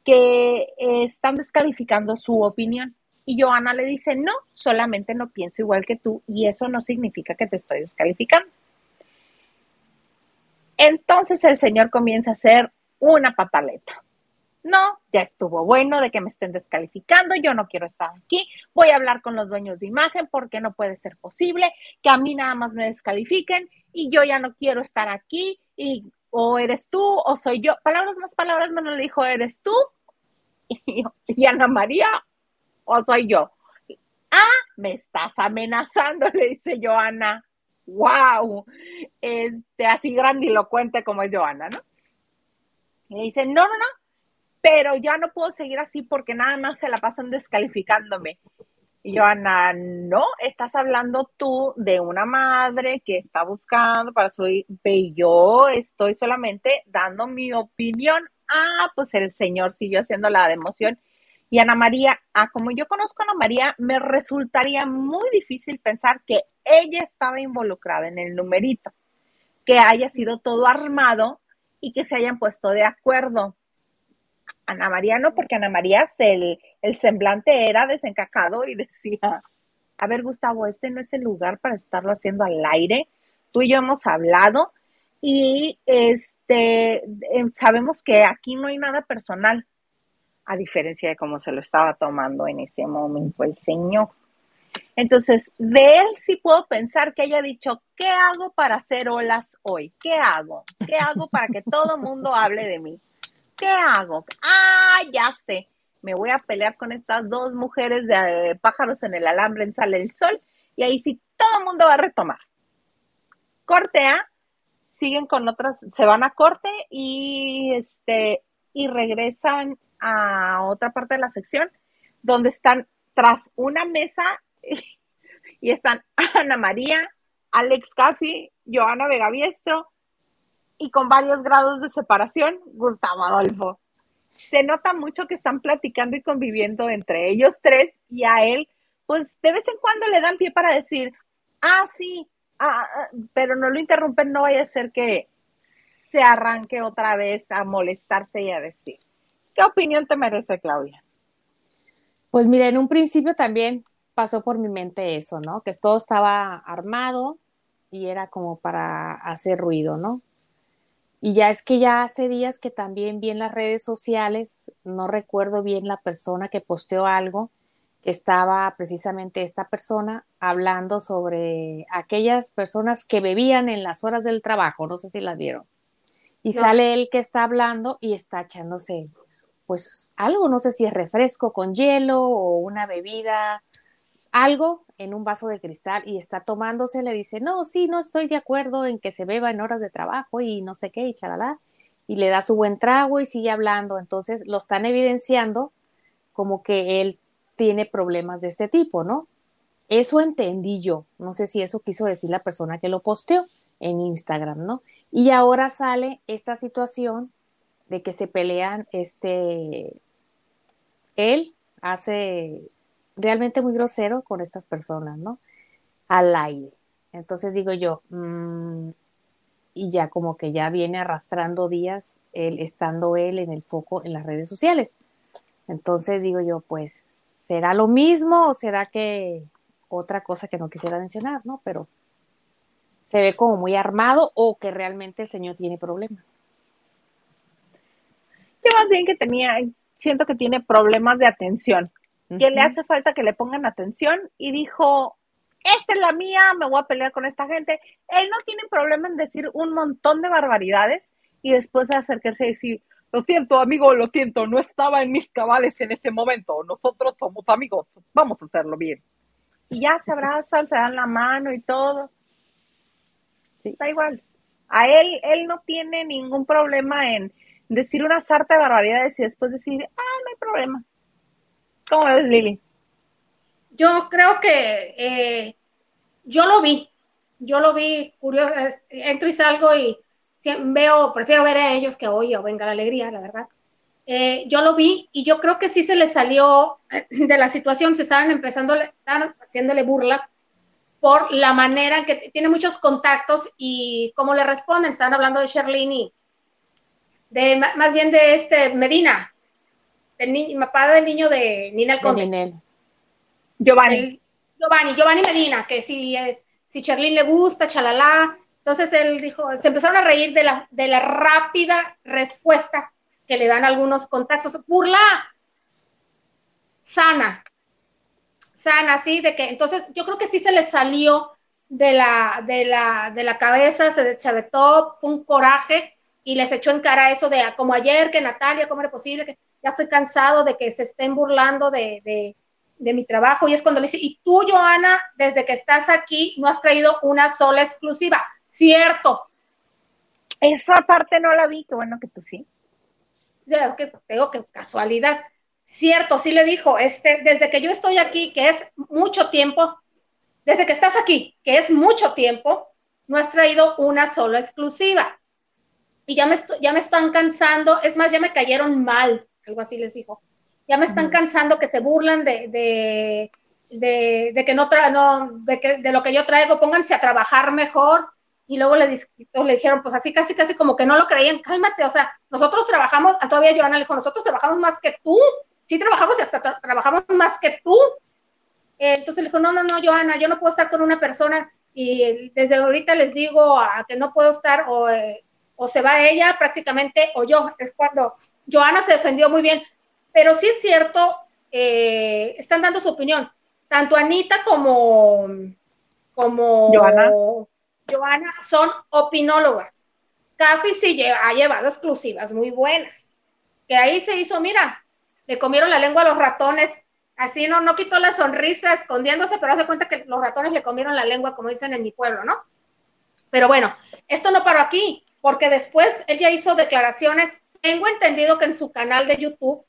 que eh, están descalificando su opinión. Y Joana le dice, no, solamente no pienso igual que tú y eso no significa que te estoy descalificando. Entonces el señor comienza a hacer una pataleta. No, ya estuvo bueno de que me estén descalificando, yo no quiero estar aquí, voy a hablar con los dueños de imagen porque no puede ser posible que a mí nada más me descalifiquen y yo ya no quiero estar aquí y o eres tú o soy yo. Palabras más, palabras menos le dijo, eres tú y, y Ana María o soy yo. Ah, me estás amenazando, le dice Joana. Wow, este, así grandilocuente como es Joana, ¿no? Y le dice, no, no, no, pero ya no puedo seguir así porque nada más se la pasan descalificándome. Y Joana, no, estás hablando tú de una madre que está buscando para su hijo, y yo estoy solamente dando mi opinión. Ah, pues el señor siguió haciendo la de emoción. Y Ana María, ah, como yo conozco a Ana María, me resultaría muy difícil pensar que ella estaba involucrada en el numerito, que haya sido todo armado y que se hayan puesto de acuerdo. Ana María no, porque Ana María el, el semblante era desencajado y decía, a ver Gustavo, este no es el lugar para estarlo haciendo al aire. tú y yo hemos hablado y este em, sabemos que aquí no hay nada personal, a diferencia de cómo se lo estaba tomando en ese momento el Señor. Entonces, de él sí puedo pensar que haya dicho, ¿qué hago para hacer olas hoy? ¿Qué hago? ¿Qué hago para que todo el mundo hable de mí? ¿Qué hago? Ah, ya sé. Me voy a pelear con estas dos mujeres de eh, pájaros en el alambre en Sale el Sol y ahí sí todo el mundo va a retomar. Cortea, siguen con otras, se van a corte y este y regresan a otra parte de la sección donde están tras una mesa y están Ana María, Alex Caffi, Joana Vegaviestro y con varios grados de separación, Gustavo Adolfo. Se nota mucho que están platicando y conviviendo entre ellos tres y a él, pues de vez en cuando le dan pie para decir, ah, sí, ah, ah", pero no lo interrumpen, no vaya a ser que se arranque otra vez a molestarse y a decir. ¿Qué opinión te merece, Claudia? Pues mira, en un principio también pasó por mi mente eso, ¿no? Que todo estaba armado y era como para hacer ruido, ¿no? Y ya es que ya hace días que también vi en las redes sociales, no recuerdo bien la persona que posteó algo, que estaba precisamente esta persona hablando sobre aquellas personas que bebían en las horas del trabajo, no sé si las vieron. Y sale él que está hablando y está echándose, pues algo, no sé si es refresco con hielo o una bebida algo en un vaso de cristal y está tomándose, le dice, no, sí, no estoy de acuerdo en que se beba en horas de trabajo y no sé qué, y chalala, y le da su buen trago y sigue hablando. Entonces lo están evidenciando como que él tiene problemas de este tipo, ¿no? Eso entendí yo. No sé si eso quiso decir la persona que lo posteó en Instagram, ¿no? Y ahora sale esta situación de que se pelean, este, él hace realmente muy grosero con estas personas, ¿no? Al aire. Entonces digo yo, mm, y ya como que ya viene arrastrando días él, estando él en el foco en las redes sociales. Entonces digo yo, pues, ¿será lo mismo o será que otra cosa que no quisiera mencionar, ¿no? Pero se ve como muy armado o que realmente el señor tiene problemas. Yo más bien que tenía, siento que tiene problemas de atención que le hace falta que le pongan atención y dijo, esta es la mía, me voy a pelear con esta gente. Él no tiene problema en decir un montón de barbaridades y después de acercarse y decir, lo siento, amigo, lo siento, no estaba en mis cabales en ese momento, nosotros somos amigos, vamos a hacerlo bien. Y ya se abrazan, se dan la mano y todo. Sí. Da igual. A él, él no tiene ningún problema en decir una sarta de barbaridades y después decir, ah, no hay problema ¿Cómo ves, Lili? Yo creo que eh, yo lo vi, yo lo vi curioso, entro y salgo y veo, prefiero ver a ellos que hoy o venga la alegría, la verdad. Eh, yo lo vi y yo creo que sí se le salió de la situación, se estaban empezando, estaban haciéndole burla por la manera en que tiene muchos contactos y cómo le responden. Estaban hablando de Sherlyn de más bien de este Medina, el papá del niño de Nina el Conde. Giovanni. Giovanni, Giovanni Medina, que si, eh, si Charlene le gusta, chalala. Entonces él dijo, se empezaron a reír de la, de la rápida respuesta que le dan algunos contactos. Burla sana, sana, sí, de que entonces yo creo que sí se le salió de la, de la, de la cabeza, se deschavetó, fue un coraje y les echó en cara eso de como ayer que Natalia, ¿cómo era posible que ya estoy cansado de que se estén burlando de, mi trabajo. Y es cuando le dice, y tú, Joana, desde que estás aquí, no has traído una sola exclusiva. Cierto. Esa parte no la vi, qué bueno que tú sí. es que tengo que casualidad. Cierto, sí le dijo, este, desde que yo estoy aquí, que es mucho tiempo, desde que estás aquí, que es mucho tiempo, no has traído una sola exclusiva. Y ya me, ya me están cansando, es más, ya me cayeron mal algo así les dijo. Ya me están cansando que se burlan de, de, de, que no, tra no de, que, de lo que yo traigo, pónganse a trabajar mejor. Y luego le, le dijeron, pues así, casi, casi como que no lo creían, cálmate, o sea, nosotros trabajamos, todavía Joana le dijo, nosotros trabajamos más que tú, sí trabajamos y hasta trabajamos más que tú. entonces le dijo, no, no, no, Joana, yo no puedo estar con una persona y desde ahorita les digo a, que no puedo estar o, eh, o se va ella prácticamente o yo. Es cuando Joana se defendió muy bien. Pero sí es cierto, eh, están dando su opinión. Tanto Anita como, como Joana. Joana son opinólogas. Café sí ha llevado exclusivas muy buenas. Que ahí se hizo, mira, le comieron la lengua a los ratones. Así no, no quitó la sonrisa escondiéndose, pero hace cuenta que los ratones le comieron la lengua, como dicen en mi pueblo, ¿no? Pero bueno, esto no paró aquí, porque después ella hizo declaraciones. Tengo entendido que en su canal de YouTube,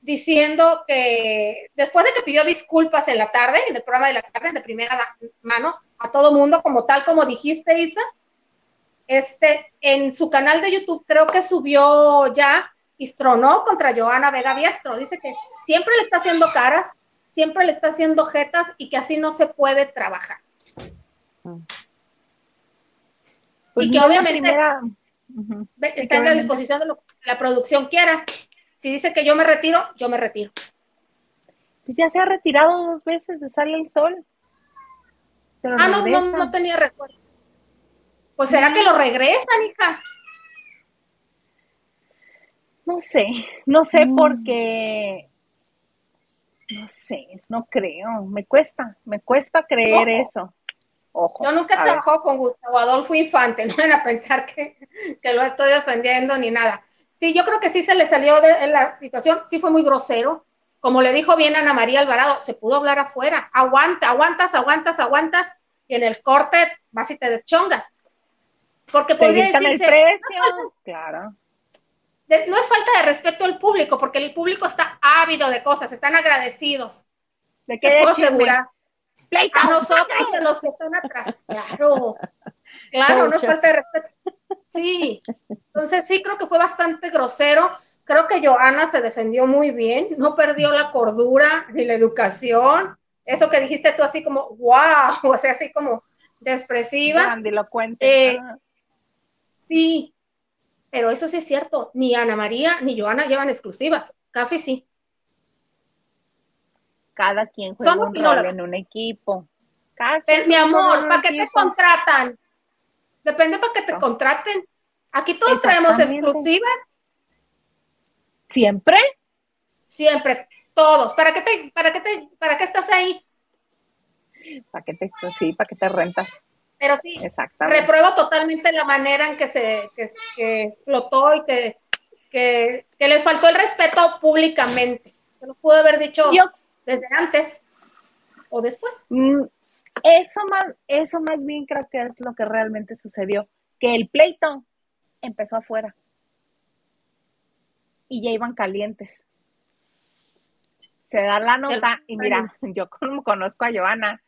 diciendo que después de que pidió disculpas en la tarde, en el programa de la tarde, de primera mano, a todo mundo, como tal como dijiste, Isa, este, en su canal de YouTube creo que subió ya tronó contra Joana Vega Biestro. Dice que siempre le está haciendo caras, siempre le está haciendo jetas y que así no se puede trabajar. Pues y que obviamente está en la disposición de lo que la producción quiera. Si dice que yo me retiro, yo me retiro. Pues ya se ha retirado dos veces de Sale el Sol. ah, no, no, no tenía recuerdo. Pues será que lo regresan, hija. No sé, no sé mm. porque, no sé, no creo, me cuesta, me cuesta creer eso. Ojo, Yo nunca he trabajado con Gustavo Adolfo Infante, no van a pensar que, lo estoy defendiendo ni nada. Sí, yo creo que sí se le salió de la situación, sí fue muy grosero. Como le dijo bien Ana María Alvarado, se pudo hablar afuera. Aguanta, aguantas, aguantas, aguantas, y en el corte vas y te deschongas. Porque podría decirse, el precio, claro no es falta de respeto al público, porque el público está ávido de cosas, están agradecidos. ¿De qué? Puedo asegurar. A nosotros de los que están atrás, claro. Claro, no es falta de respeto. Sí, entonces sí creo que fue bastante grosero. Creo que Joana se defendió muy bien, no perdió la cordura ni la educación. Eso que dijiste tú así como, wow, o sea, así como expresiva. Eh, sí, pero eso sí es cierto, ni Ana María ni Joana llevan exclusivas. Café sí. Cada quien juega un rol en un equipo. mi amor, ¿para qué te contratan? Depende para qué te contraten. Aquí todos traemos exclusivas. ¿Siempre? Siempre, todos. ¿Para qué te, para qué te, para qué estás ahí? ¿Para qué te, sí, para qué te rentas? Pero sí, repruebo totalmente la manera en que se explotó y que, que, les faltó el respeto públicamente. Se lo pude haber dicho desde antes o después. Mm, eso más, eso más bien creo que es lo que realmente sucedió, que el pleito empezó afuera y ya iban calientes. Se da la nota y mira, yo como conozco a Joana,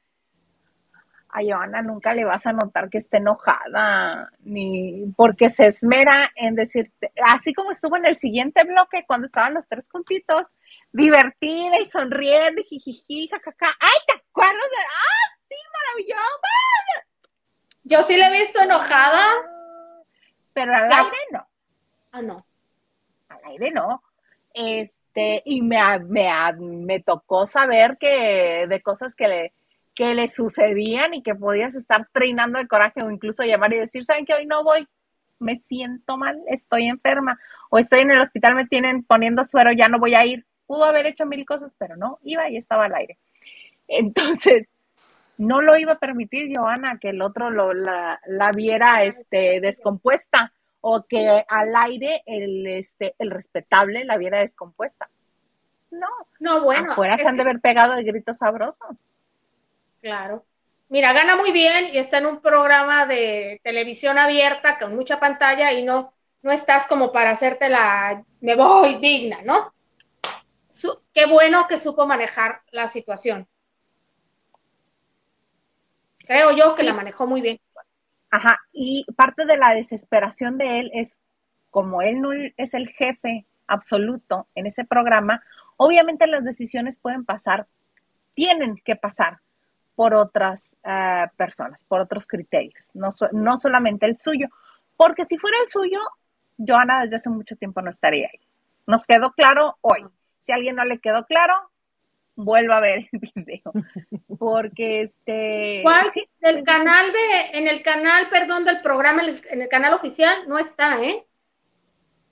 a Joana nunca le vas a notar que esté enojada, ni porque se esmera en decirte, así como estuvo en el siguiente bloque cuando estaban los tres juntitos, divertida y sonriendo, jijiji, jajaja. ¡Ay, te acuerdas de! ¡Ah, sí, maravilloso! Yo sí la he visto enojada. Pero al aire no. Ah, no. Al aire no. Este, y me, me, me tocó saber que de cosas que le que le sucedían y que podías estar treinando de coraje o incluso llamar y decir, ¿saben que hoy no voy? Me siento mal, estoy enferma o estoy en el hospital, me tienen poniendo suero, ya no voy a ir. Pudo haber hecho mil cosas, pero no, iba y estaba al aire. Entonces, no lo iba a permitir, Joana, que el otro lo, la, viera este, descompuesta o que al aire el, este, el respetable la viera descompuesta. No, no, bueno. Afuera se han de haber pegado de gritos sabrosos. Claro. Mira, gana muy bien y está en un programa de televisión abierta con mucha pantalla y no, no estás como para hacerte la me voy digna, ¿no? qué bueno que supo manejar la situación. Creo yo que la manejó muy bien. Ajá, y parte de la desesperación de él es, como él no es el jefe absoluto en ese programa, obviamente las decisiones pueden pasar, tienen que pasar por otras eh, personas, por otros criterios, no, no solamente el suyo, porque si fuera el suyo, Joana desde hace mucho tiempo no estaría ahí. Nos quedó claro hoy. Si a alguien no le quedó claro, vuelva a ver el video. Porque este. ¿Cuál? Del canal de, en el canal, perdón, del programa, en el canal oficial, no está, ¿eh?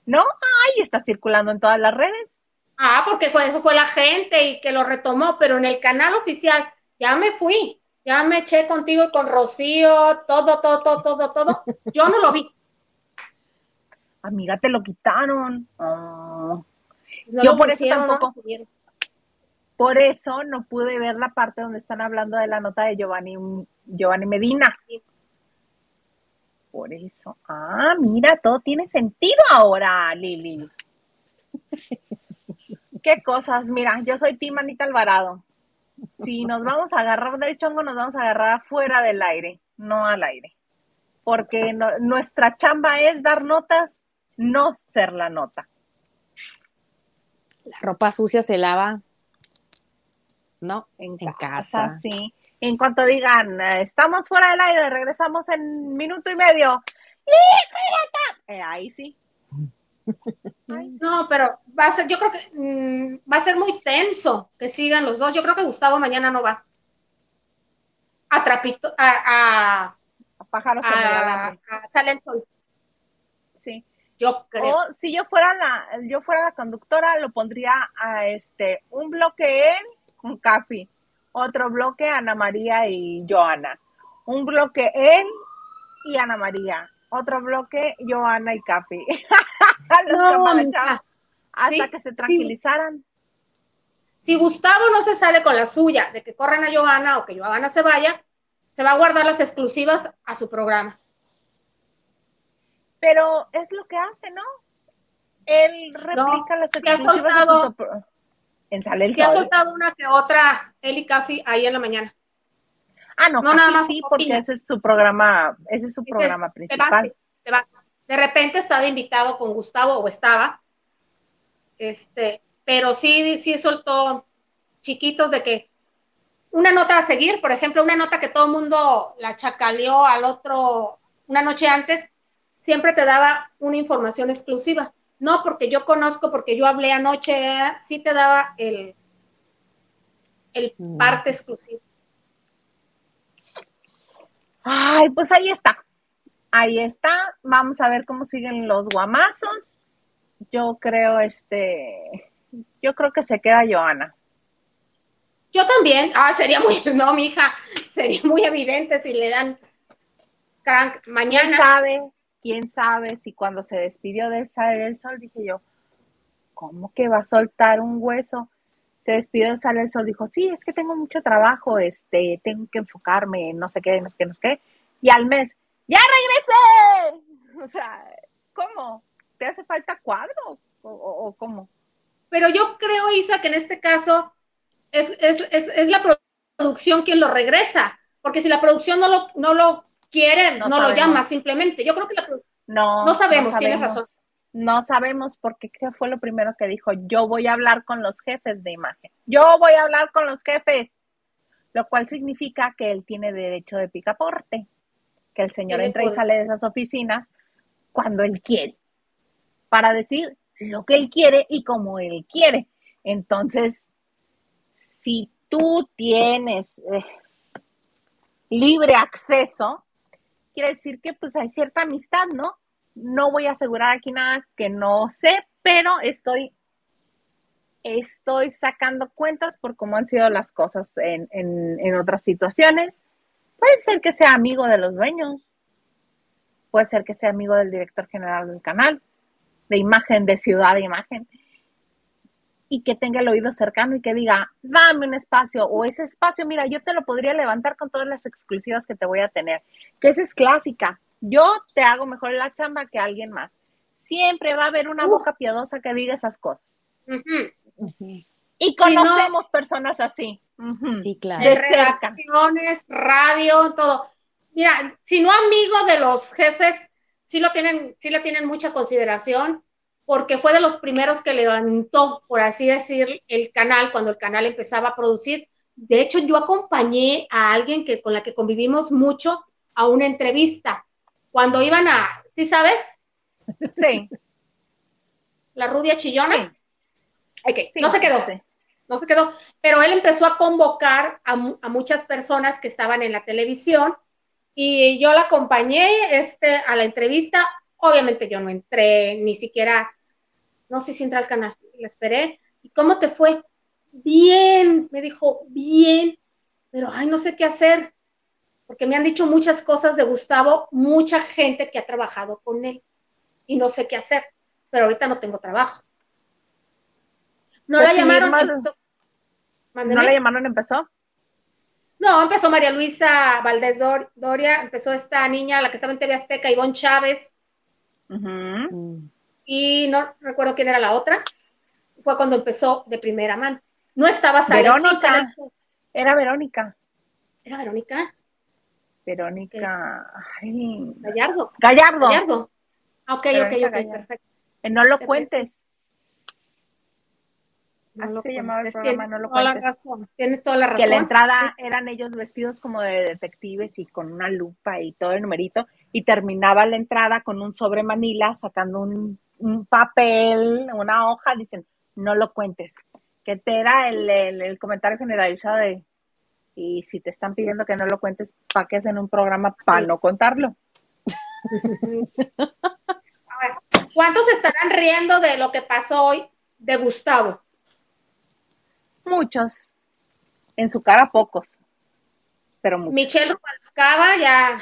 No, ay, está circulando en todas las redes. Ah, porque fue, eso fue la gente y que lo retomó, pero en el canal oficial ya me fui, ya me eché contigo y con Rocío, todo, todo, todo, todo, todo. Yo no lo vi. Amiga, te lo quitaron. Ah. Pues no Yo lo por eso pusieron, tampoco. Por eso no pude ver la parte donde están hablando de la nota de Giovanni, Giovanni Medina. Por eso. Ah, mira, todo tiene sentido ahora, Lili. Qué cosas. Mira, yo soy Tim Anita Alvarado. Si nos vamos a agarrar del chongo, nos vamos a agarrar fuera del aire, no al aire. Porque no- nuestra chamba es dar notas, no ser la nota. La ropa sucia se lava. No, En, en casa, casa. sí. En cuanto digan, eh, estamos fuera del aire, regresamos en minuto y medio. ¡Híjole! Eh, ahí sí. No, pero va a ser, yo creo que mm, va a ser muy tenso que sigan los dos. Yo creo que Gustavo mañana no va. A trapito, a, a, A pájaros en el a, alambre. sale el sol. Sí. Yo creo. O si yo fuera la, yo fuera la conductora, lo pondría a este, un bloque él con Cafi, otro bloque Ana María y Joana, un bloque él y Ana María, otro bloque Joana y Los No, mija. hasta Sí, que se sí. tranquilizaran. Si Gustavo no se sale con la suya de que corran a Johanna o que Johanna se vaya, se va a guardar las exclusivas a su programa. Pero es lo que hace, ¿no? Él replica las ha exclusivas su soltado- top- en Sale el Se ha Sol. soltado una que otra, él y Cafi, ahí en la mañana. Ah, no, no, nada más sí, porque ese es su programa, ese es su programa Te principal. vas, te vas. De repente está de invitado con Gustavo o estaba. Este, pero sí, sí soltó chiquitos de que una nota a seguir, por ejemplo, una nota que todo el mundo la chacaleó al otro una noche antes, siempre te daba una información exclusiva. No porque yo conozco, porque yo hablé anoche, sí te daba el, el Mm. parte exclusivo. Ay, pues ahí está. Ahí está. Vamos a ver cómo siguen los guamazos. Yo creo, este, yo creo que se queda Joana. Yo también. Ah, sería muy, no, mi hija, sería muy evidente si le dan crank ¿Quién mañana. sabe? ¿Quién sabe si cuando se despidió de Sale el Sol dije yo, ¿cómo que va a soltar un hueso? Se despidió de Sale el Sol, dijo, sí, es que tengo mucho trabajo, este, tengo que enfocarme en no sé qué, no sé qué, no sé qué. Y al mes, ¡ya regresé! O sea, ¿cómo? ¿Te hace falta cuadro? ¿O, o- o cómo? Pero yo creo, Isa, que en este caso es, es, es, es la producción quien lo regresa. Porque si la producción no lo, no lo quiere, No no, lo sabemos. llama simplemente. Yo creo que la produ- No, No sabemos, tienes razón. No sabemos porque qué fue lo primero que dijo. Yo voy a hablar con los jefes de imagen. Yo voy a hablar con los jefes. Lo cual significa que él tiene derecho de picaporte. Que el señor entra y sale de esas oficinas cuando él quiere. Para decir lo que él quiere y como él quiere. Entonces, si tú tienes eh, libre acceso, quiere decir que pues hay cierta amistad, ¿no? No voy a asegurar aquí nada que no sé, pero estoy, estoy sacando cuentas por cómo han sido las cosas en, en, en otras situaciones. Puede ser que sea amigo de los dueños, puede ser que sea amigo del director general del canal, de imagen, de ciudad de imagen, y que tenga el oído cercano y que diga, dame un espacio, o ese espacio, mira, yo te lo podría levantar con todas las exclusivas que te voy a tener, que esa es clásica. Yo te hago mejor la chamba que alguien más. Siempre va a haber una boca piadosa que diga esas cosas. Y Si no- conocemos personas así. Sí, claro. De redacciones, radio, todo. Mira, si no amigo de los jefes, sí lo tienen, sí le tienen mucha consideración, porque fue de los primeros que levantó, por así decir, el canal cuando el canal empezaba a producir. De hecho, yo acompañé a alguien que con la que convivimos mucho a una entrevista. Cuando iban a, ¿sí sabes? Sí, La rubia chillona. Sí. Ok, sí, no se quedó. sí. No se quedó, pero él empezó a convocar a, muchas personas que estaban en la televisión y yo la acompañé este, a la entrevista. Obviamente yo no entré, ni siquiera, no sé si entré al canal, la esperé. ¿Y cómo te fue? Bien, me dijo, bien, pero ay, no sé qué hacer, porque me han dicho muchas cosas de Gustavo, mucha gente que ha trabajado con él y no sé qué hacer, pero ahorita no tengo trabajo. No la llamaron. ¿No la llamaron empezó? No, empezó María Luisa Valdés Doria, empezó esta niña, la que estaba en TV Azteca, Ivonne Chávez. Y no recuerdo quién era la otra. Fue cuando empezó de primera mano. No estaba Verónica. Era Verónica. ¿Era Verónica? Verónica. Gallardo. Gallardo. Gallardo. Ah, ok, ok, ok, perfecto. Eh, no lo cuentes. Así se llamaba el programa, no lo toda La razón. Tienes toda la razón. Que la entrada eran ellos vestidos como de detectives y con una lupa y todo el numerito, y terminaba la entrada con un sobre Manila sacando un, papel, una hoja, dicen, no lo cuentes. Que te era el, el, comentario generalizado de, y si te están pidiendo que no lo cuentes, ¿para qué hacen un programa para no contarlo? ¿Cuántos estarán riendo de lo que pasó hoy de Gustavo? Muchos. En su cara pocos. Pero muchos. Michelle Rubalcaba ya.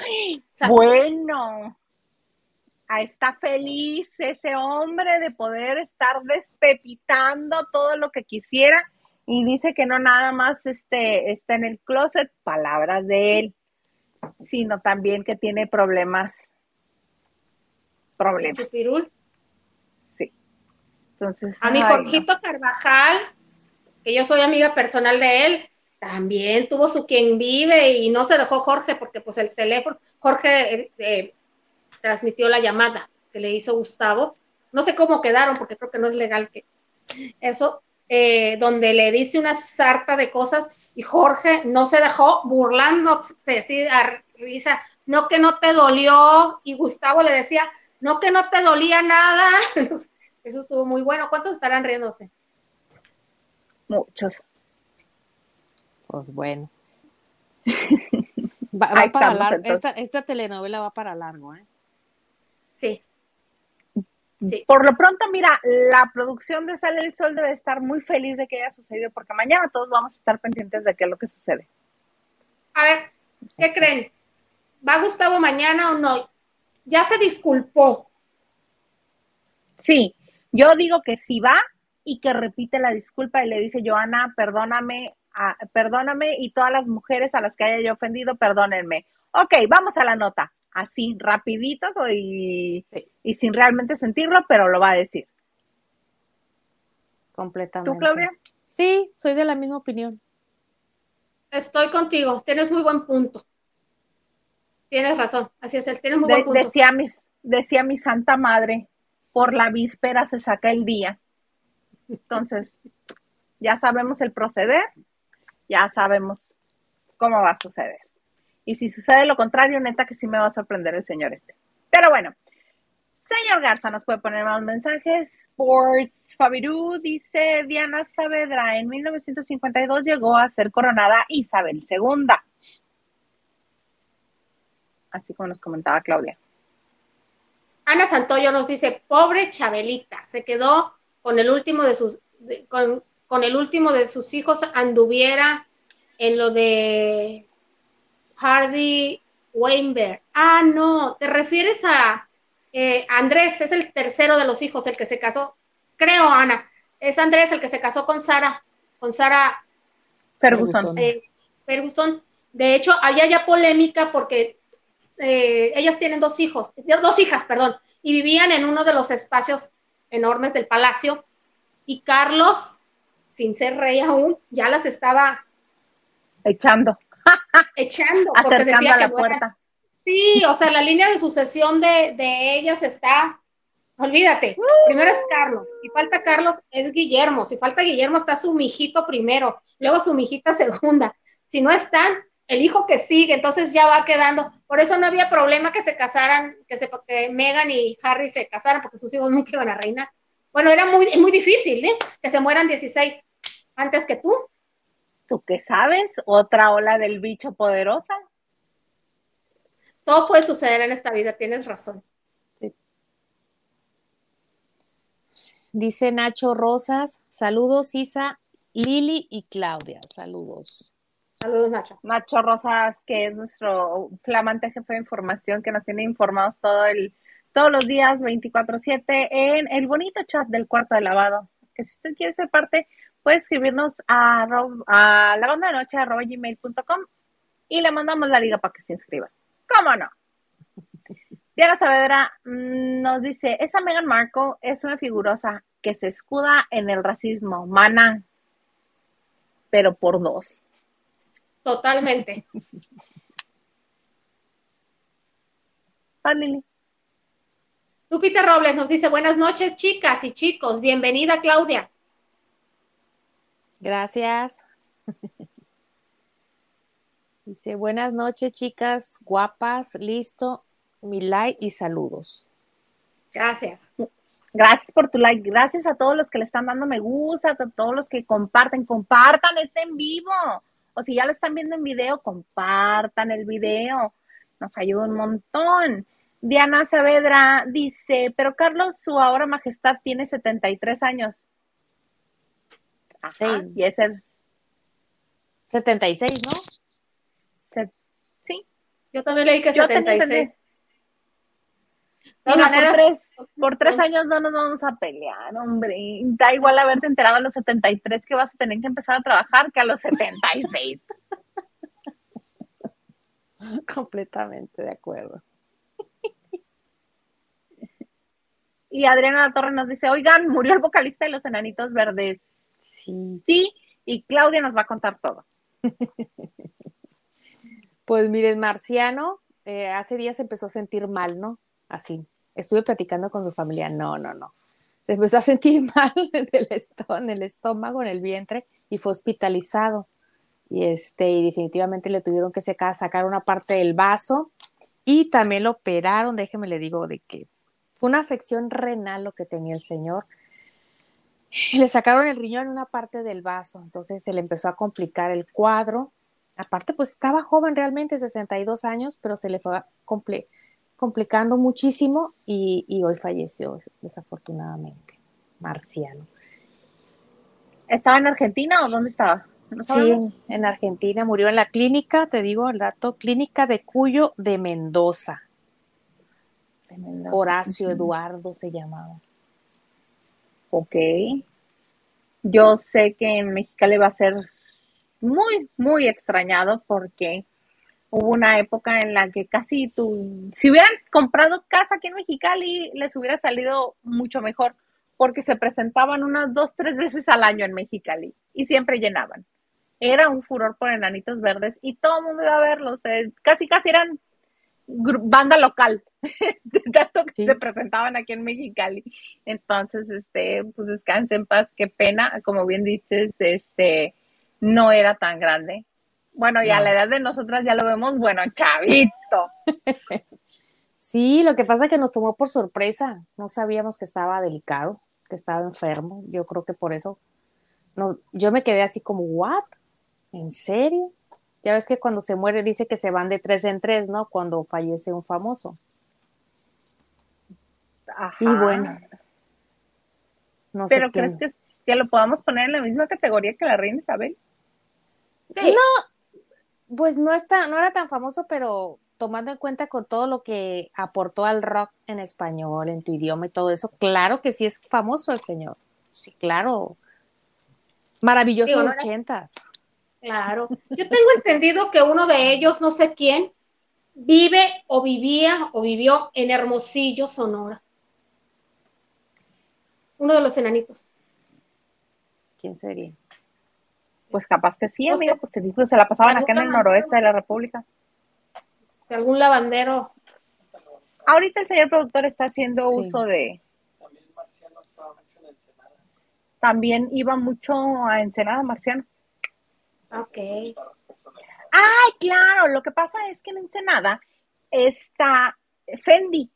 Bueno. Está feliz ese hombre de poder estar despepitando todo lo que quisiera y dice que no nada más este, está en el closet, palabras de él, sino también que tiene problemas. Problemas. Sí. Entonces. A mi Jorgito Carvajal que yo soy amiga personal de él, también tuvo su quien vive y no se dejó Jorge porque pues el teléfono, Jorge eh, eh, transmitió la llamada que le hizo Gustavo. No sé cómo quedaron porque creo que no es legal que eso, eh, donde le dice una sarta de cosas y Jorge no se dejó burlándose, decir a risa, no que no te dolió y Gustavo le decía, no que no te dolía nada. Eso estuvo muy bueno. ¿Cuántos estarán riéndose? Muchos. Pues bueno. Va, para largo. Esta, telenovela va para largo, ¿eh? Sí. Sí. Por lo pronto, mira, la producción de Sale el Sol debe estar muy feliz de que haya sucedido, porque mañana todos vamos a estar pendientes de qué es lo que sucede. A ver, ¿qué este. creen? ¿Va Gustavo mañana o no? Ya se disculpó. Sí, yo digo que si va, y que repite la disculpa y le dice, Joana, perdóname, perdóname y todas las mujeres a las que haya yo ofendido, perdónenme. Ok, vamos a la nota. Así, rapidito y, y sin realmente sentirlo, pero lo va a decir. Completamente. ¿Tú, Claudia? Sí, soy de la misma opinión. Estoy contigo, tienes muy buen punto. Tienes razón, así es, tienes muy buen punto. Decía, mis, decía mi santa madre, por la víspera se saca el día. Entonces, ya sabemos el proceder, ya sabemos cómo va a suceder. Y si sucede lo contrario, neta que sí me va a sorprender el señor este. Pero bueno, señor Garza nos puede poner más mensajes. Sports Fabirú dice, Diana Saavedra en 1952 llegó a ser coronada Isabel II. Así como nos comentaba Claudia. Ana Santoyo nos dice, pobre Chabelita, se quedó con el último de sus, con, el último de sus hijos anduviera en lo de Hardy Weinberg. Ah, no, te refieres a eh, Andrés, es el tercero de los hijos, el que se casó, creo, Ana, es Andrés el que se casó con Sara, con Sara Ferguson. Eh, Ferguson. De hecho, había ya polémica porque eh, ellas tienen dos hijos, dos hijas, perdón, y vivían en uno de los espacios enormes del palacio y Carlos, sin ser rey aún, ya las estaba echando. echando, porque decía que la puerta. Sí, o sea, la línea de sucesión de, ellas está, olvídate, primero es Carlos, si falta Carlos es Guillermo, si falta Guillermo está su mijito primero, luego su mijita segunda, si no están, el hijo que sigue, entonces ya va quedando, por eso no había problema que se casaran, que, se, que Megan y Harry se casaran, porque sus hijos nunca iban a reinar. Bueno, era muy, muy difícil, ¿eh? Que se mueran 16. antes que tú. ¿Tú qué sabes? ¿Otra ola del bicho poderosa? Todo puede suceder en esta vida, tienes razón. Dice Nacho Rosas, saludos Isa, Lili y Claudia, saludos. Saludos Nacho. Nacho Rosas, que es nuestro flamante jefe de información que nos tiene informados todo el, todos los días 24/7 en el bonito chat del cuarto de lavado. Que si usted quiere ser parte, puede escribirnos a, a la banda de noche gmail.com y le mandamos la liga para que se inscriba. ¿Cómo no? Diana Saavedra mm, nos dice, esa Meghan Markle es una figurosa que se escuda en el racismo, mana, pero por dos. Totalmente. Lili. Lupita Robles nos dice, buenas noches chicas y chicos, bienvenida Claudia. Gracias. Dice, buenas noches, chicas, guapas, listo, mi like y saludos. Gracias. Gracias por tu like, gracias a todos los que le están dando me gusta, a todos los que comparten, compartan este en vivo. O si ya lo están viendo en video, compartan el video. Nos ayuda un montón. Diana Saavedra dice, pero Carlos, su ahora majestad tiene 73 años. Sí. y ese es 76, ¿no? Se- sí. Yo también leí que Yo tenía 76. Mira, por, tres, por tres años no nos vamos a pelear, hombre. Da igual haberte enterado a los 73 que vas a tener que empezar a trabajar que a los 76. Completamente de acuerdo. Y Adriana La Torre nos dice, oigan, murió el vocalista de Los Enanitos Verdes. Sí. Sí, y Claudia nos va a contar todo. Pues miren, Marciano eh, hace días empezó a sentir mal, ¿no? Así. Estuve platicando con su familia. No, no, no. Se empezó a sentir mal en el, estómago, en el vientre y fue hospitalizado. Y, este, y definitivamente le tuvieron que sacar una parte del vaso y también lo operaron. Déjeme le digo de que fue una afección renal lo que tenía el señor. Le sacaron el riñón en una parte del vaso, entonces se le empezó a complicar el cuadro aparte pues estaba joven realmente, 62 años, pero se le fue comple- complicando muchísimo y, y hoy falleció desafortunadamente, Marciano. ¿Estaba en Argentina o dónde estaba? ¿No Sí, en, en Argentina murió en la clínica, te digo el dato, clínica de Cuyo de Mendoza. Horacio Ujú. Eduardo se llamaba. Ok. Yo sé que en Mexicali va a ser muy, muy extrañado porque hubo una época en la que casi tú, si hubieran comprado casa aquí en Mexicali, les hubiera salido mucho mejor porque se presentaban unas dos, tres veces al año en Mexicali y siempre llenaban. Era un furor por enanitos verdes y todo el mundo iba a verlos. eh, casi, casi eran banda local, de tanto que Sí. se presentaban aquí en Mexicali. Entonces, este, pues descanse en paz, qué pena, como bien dices, este, no era tan grande. Bueno, ya a No. la edad de nosotras ya lo vemos, bueno, chavito. Sí, lo que pasa es que nos tomó por sorpresa. No sabíamos que estaba delicado, que estaba enfermo. Yo creo que por eso no, yo me quedé así como, ¿what? ¿En serio? Ya ves que cuando se muere dice que se van de tres en tres, ¿no? Cuando fallece un famoso. Ajá. Y bueno, no sé Pero quién- ¿crees que, que lo podamos poner en la misma categoría que la reina Isabel? Sí, Pues no está, no era tan famoso, pero tomando en cuenta con todo lo que aportó al rock en español, en tu idioma y todo eso, claro que sí es famoso el señor. Sí, claro. No era- ochentas. claro. Yo tengo entendido que uno de ellos, no sé quién, vive o vivía o vivió en Hermosillo, Sonora. Uno de los enanitos. ¿Quién sería? Pues capaz que sí, amiga, sé. pues digo, se la pasaban acá en el noroeste de la República. Si algún lavandero. Ahorita el señor productor está haciendo Sí. uso de, También Marciano estaba mucho en Ensenada. también iba mucho a Ensenada Marciano. Ok. Ay, claro, lo que pasa es que en Ensenada está Fendi,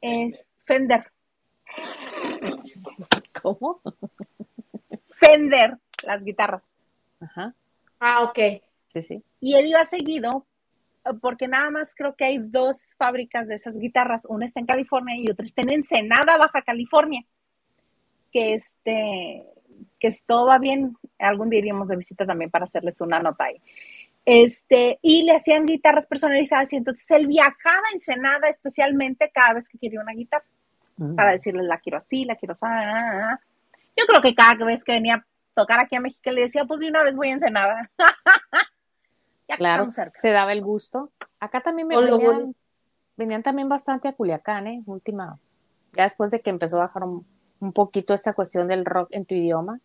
es Fender, ¿Cómo? Fender, las guitarras. Ajá, Ah, ok. sí, sí. Y él iba seguido eh, porque nada más creo que hay dos fábricas de esas guitarras. Una está en California y otra está en Ensenada, Baja California. Que este, que todo va bien, algún día iríamos de visita también para hacerles una nota ahí. Este, y le hacían guitarras personalizadas y entonces él viajaba a Ensenada especialmente cada vez que quería una guitarra Mm. para decirles la quiero así, la quiero así. ah, ah, ah. Yo creo que cada vez que venía tocar aquí a México le decía, pues de una vez voy a Ensenada. Claro, se daba el gusto. Acá también me venían, bueno. venían también bastante a Culiacán, ¿eh? Última, ya después de que empezó a bajar un, un poquito esta cuestión del rock en tu idioma.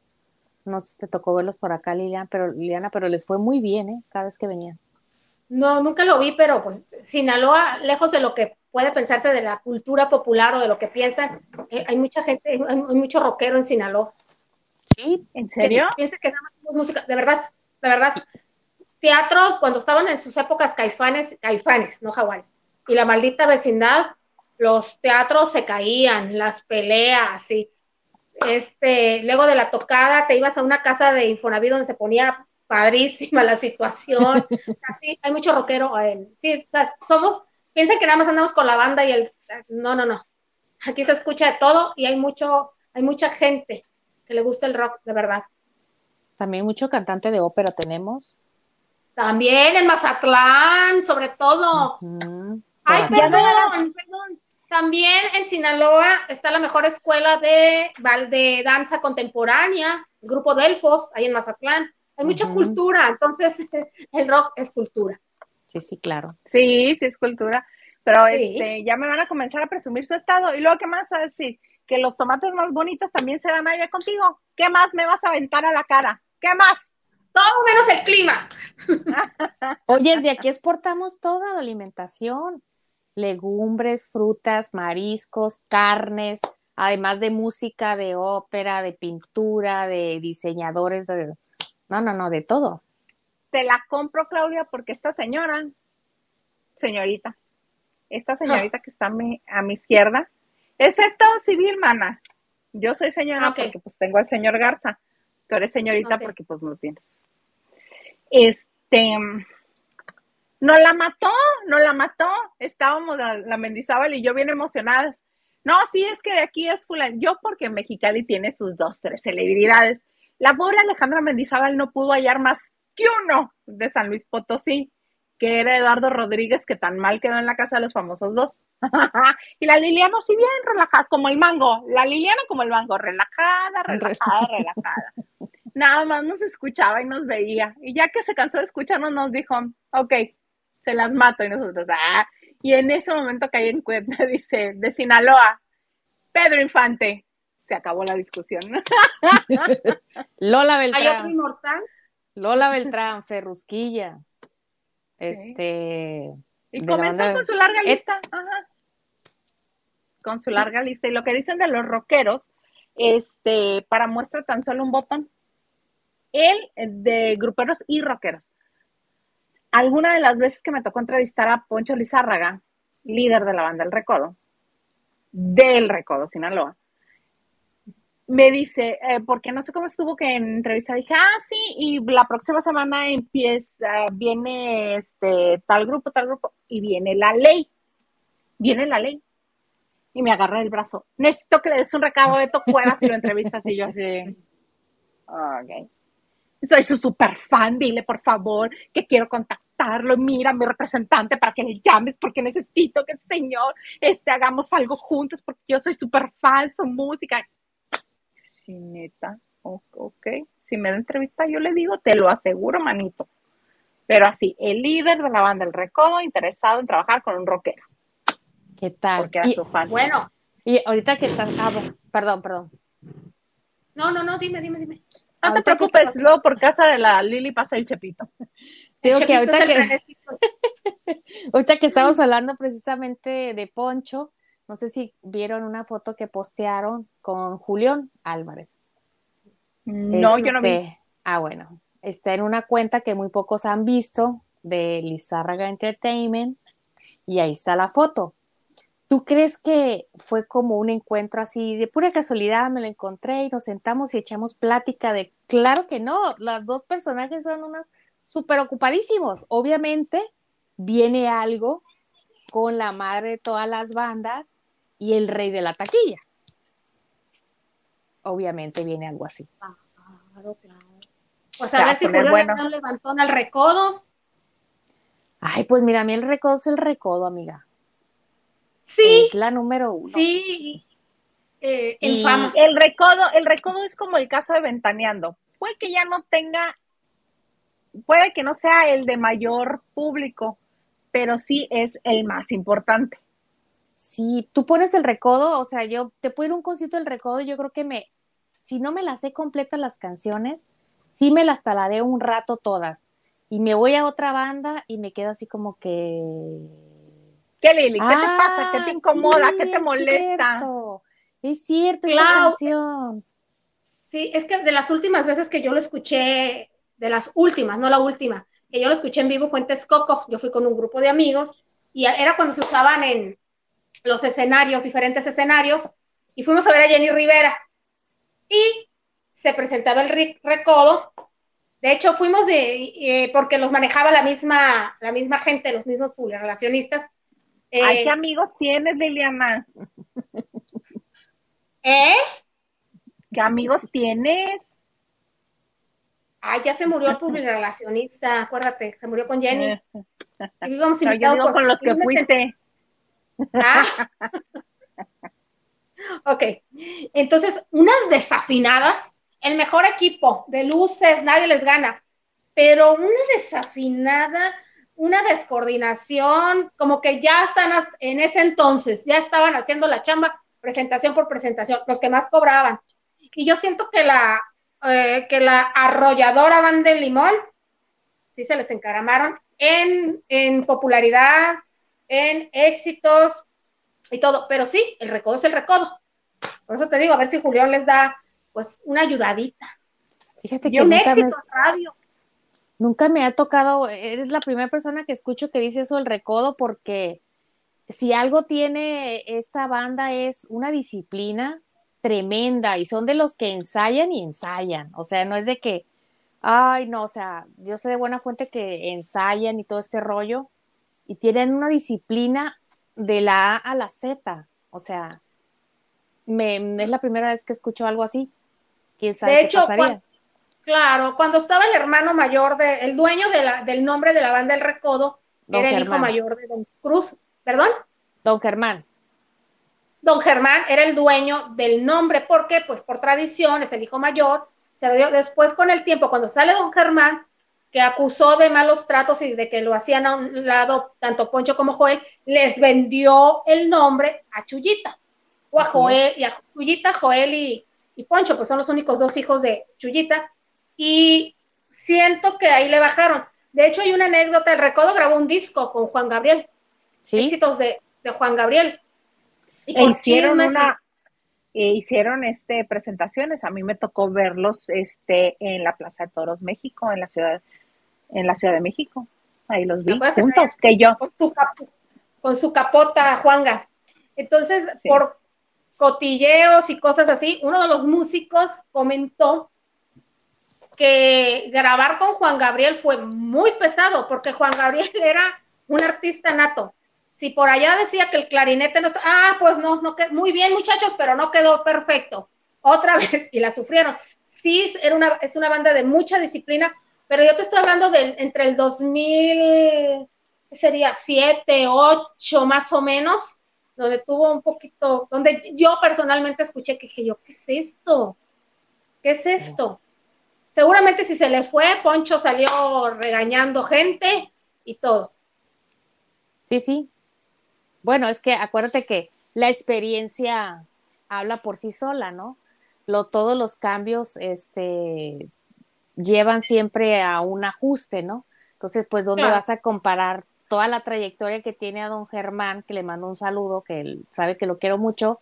No sé si te tocó verlos por acá, Liliana, pero, Liliana, pero les fue muy bien, ¿eh? Cada vez que venían. No, nunca lo vi, pero pues Sinaloa, lejos de lo que puede pensarse de la cultura popular o de lo que piensan, eh, hay mucha gente, hay, hay mucho rockero en Sinaloa. Sí, ¿en Que serio? Piensa que nada más música, de verdad, de verdad. Teatros, cuando estaban en sus épocas caifanes, caifanes, no jaguares, y la maldita vecindad, los teatros se caían, las peleas, y este, luego de la tocada te ibas a una casa de Infonavit donde se ponía padrísima la situación. O sea, sí, hay mucho rockero. eh, sí, o sea, somos, piensan que nada más andamos con la banda y el. No, no, no. Aquí se escucha de todo y hay mucho, hay mucha gente que le gusta el rock, de verdad. También mucho cantante de ópera tenemos. También en Mazatlán, sobre todo. Ay, perdón, perdón. También en Sinaloa está la mejor escuela de, bal- de danza contemporánea, el grupo Delfos, ahí en Mazatlán. Hay mucha cultura, entonces el rock es cultura. Sí, sí, claro. Sí, sí es cultura. Pero Sí. este, ya me van a comenzar a presumir su estado. Y luego, ¿qué más vas a decir? Que los tomates más bonitos también se dan allá contigo. ¿Qué más me vas a aventar a la cara? ¿Qué más? Todo menos el clima. Oye, desde aquí exportamos toda la alimentación, legumbres, frutas, mariscos, carnes, además de música, de ópera, de pintura, de diseñadores, de... no, no, no, de todo. Te la compro, Claudia, porque esta señora, señorita, esta señorita que está a mi, a mi izquierda, es estado civil, mana. Yo soy señora porque pues tengo al señor Garza. Tú eres señorita porque pues no tienes. Este, no la mató, no la mató. Estábamos la, la Mendizábal y yo bien emocionadas. No, sí, es que de aquí es fulano. Yo porque Mexicali tiene sus dos, tres celebridades. La pobre Alejandra Mendizábal no pudo hallar más que uno de San Luis Potosí, que era Eduardo Rodríguez, que tan mal quedó en la casa de los famosos dos. y la Liliana sí bien relajada, como el mango. La Liliana como el mango, relajada, relajada, relajada. Nada más nos escuchaba y nos veía. Y ya que se cansó de escucharnos, nos dijo, ok, se las mato. Y nosotros, ah. Y en ese momento caí en cuenta, dice, de Sinaloa, Pedro Infante. Se acabó la discusión. Lola Hay otro Beltrán, inmortal. Lola Beltrán, Ferrusquilla, este, Y comenzó banda- con su larga lista. Ajá. Con su larga lista. Y lo que dicen de los rockeros, este, para muestra tan solo un botón. Él, eh, de gruperos y rockeros. Alguna de las veces que me tocó entrevistar a Poncho Lizárraga, líder de la banda El Recodo, del Recodo, Sinaloa, me dice, eh, porque no sé cómo estuvo que en entrevista dije, ah, sí, y la próxima semana empieza, viene este tal grupo, tal grupo, y viene la ley, viene la ley. Y me agarra el brazo, necesito que le des un recado a Beto Cuevas y lo entrevistas, y yo así, de, ok. Soy su super fan, dile por favor que quiero contactarlo, mira mi representante para que le llames porque necesito que el señor este, hagamos algo juntos porque yo soy super fan, su música. Sí, neta, ok, si me da entrevista yo le digo, te lo aseguro, manito. Pero así, el líder de la banda El Recodo interesado en trabajar con un rockero, ¿qué tal? porque era Y, su fan. Bueno, y ahorita que estás, ah, perdón, perdón. no, no, no, dime, dime, dime. no te preocupes, estás- luego por casa de la Lili pasa el chepito. Digo que ahorita que, ahorita que estamos hablando precisamente de Poncho, no sé si vieron una foto que postearon con Julián Álvarez. No, yo no vi. Este, Ah, bueno. Está en una cuenta que muy pocos han visto de Lizárraga Entertainment y ahí está la foto. ¿Tú crees que fue como un encuentro así de pura casualidad? Me lo encontré y nos sentamos y echamos plática de, claro que no, los dos personajes son unos súper ocupadísimos. Obviamente viene algo con la madre de todas las bandas y el rey de la taquilla. Obviamente viene algo así. Claro, claro. Pues a ver si Julio bueno. le levantó al recodo. Ay, pues mira, a mí el recodo es el recodo, amiga. Sí. Es la número uno. Sí. Eh, y el recodo, el recodo es como el caso de Ventaneando. Puede que ya no tenga, puede que no sea el de mayor público, pero sí es el más importante. Sí, tú pones el recodo, o sea, yo te puedo ir a un concierto del recodo, yo creo que me, si no me las sé completas las canciones, sí me las talaré un rato todas. Y me voy a otra banda y me quedo así como que ¿Qué, Lili? ¿Qué te pasa? ¿Qué te ah, incomoda? ¿Qué te molesta? Es cierto, es la canción. Sí, es que de las últimas veces que yo lo escuché, de las últimas, no la última, que yo lo escuché en vivo fue en Texcoco. Yo fui con un grupo de amigos y era cuando se usaban en los escenarios, diferentes escenarios, y fuimos a ver a Jenny Rivera. Y se presentaba el recodo. De hecho, fuimos de, eh, porque los manejaba la misma, la misma gente, los mismos relacionistas Ay, ¿qué eh, amigos tienes, Liliana? ¿Eh? ¿Qué amigos tienes? Ay, ya se murió el relacionista, acuérdate, se murió con Jenny. Y íbamos invitados con los que fuiste. Ah. ok, entonces, unas desafinadas, el mejor equipo de luces, nadie les gana, pero una desafinada una descoordinación, como que ya están en ese entonces, ya estaban haciendo la chamba presentación por presentación, los que más cobraban. Y yo siento que la, eh, que la arrolladora Van del Limón, sí se les encaramaron en, en popularidad, en éxitos y todo, pero sí, el recodo es el recodo. Por eso te digo, a ver si Julián les da pues una ayudadita. Fíjate y que un éxito en radio. Nunca me ha tocado, eres la primera persona que escucho que dice eso del recodo, porque si algo tiene esta banda es una disciplina tremenda y son de los que ensayan y ensayan. O sea, no es de que, ay, no, o sea, yo sé de buena fuente que ensayan y todo este rollo y tienen una disciplina de la A a la Z. O sea, me, es la primera vez que escucho algo así. ¿Quién sabe de hecho, pasaría? Claro, cuando estaba el hermano mayor, de, el dueño de la, del nombre de la banda El Recodo, era el hijo mayor de Don Cruz, ¿perdón? Don Germán. Don Germán era el dueño del nombre, porque pues por tradición es el hijo mayor, se lo dio después con el tiempo, cuando sale Don Germán, que acusó de malos tratos y de que lo hacían a un lado tanto Poncho como Joel, les vendió el nombre a Chuyita, o a Joel, y a Chuyita, Joel y, y Poncho, pues son los únicos dos hijos de Chuyita, y siento que ahí le bajaron. De hecho, hay una anécdota, el Recodo grabó un disco con Juan Gabriel, ¿Sí? éxitos de, Juan Gabriel. Y e hicieron una, e hicieron este presentaciones, a mí me tocó verlos este en la Plaza de Toros México, en la ciudad, en la Ciudad de México. Ahí los vi juntos, que yo. Con su, con su capota, Juanga. Entonces, por cotilleos y cosas así, uno de los músicos comentó que grabar con Juan Gabriel fue muy pesado, porque Juan Gabriel era un artista nato. Si por allá decía que el clarinete no está, ah, pues no, no quedó, muy bien muchachos, pero no quedó perfecto. Otra vez, y la sufrieron. Sí, era una, es una banda de mucha disciplina, pero yo te estoy hablando de entre el 2000, sería 7, 8 más o menos, donde tuvo un poquito, donde yo personalmente escuché que dije yo, ¿qué es esto? ¿Qué es esto? Seguramente si se les fue, Poncho salió regañando gente y todo. Sí, sí. Bueno, es que acuérdate que la experiencia habla por sí sola, ¿no? Lo, todos los cambios este, llevan siempre a un ajuste, ¿no? Entonces, pues, ¿dónde vas a comparar toda la trayectoria que tiene a don Germán, que le mando un saludo, que él sabe que lo quiero mucho,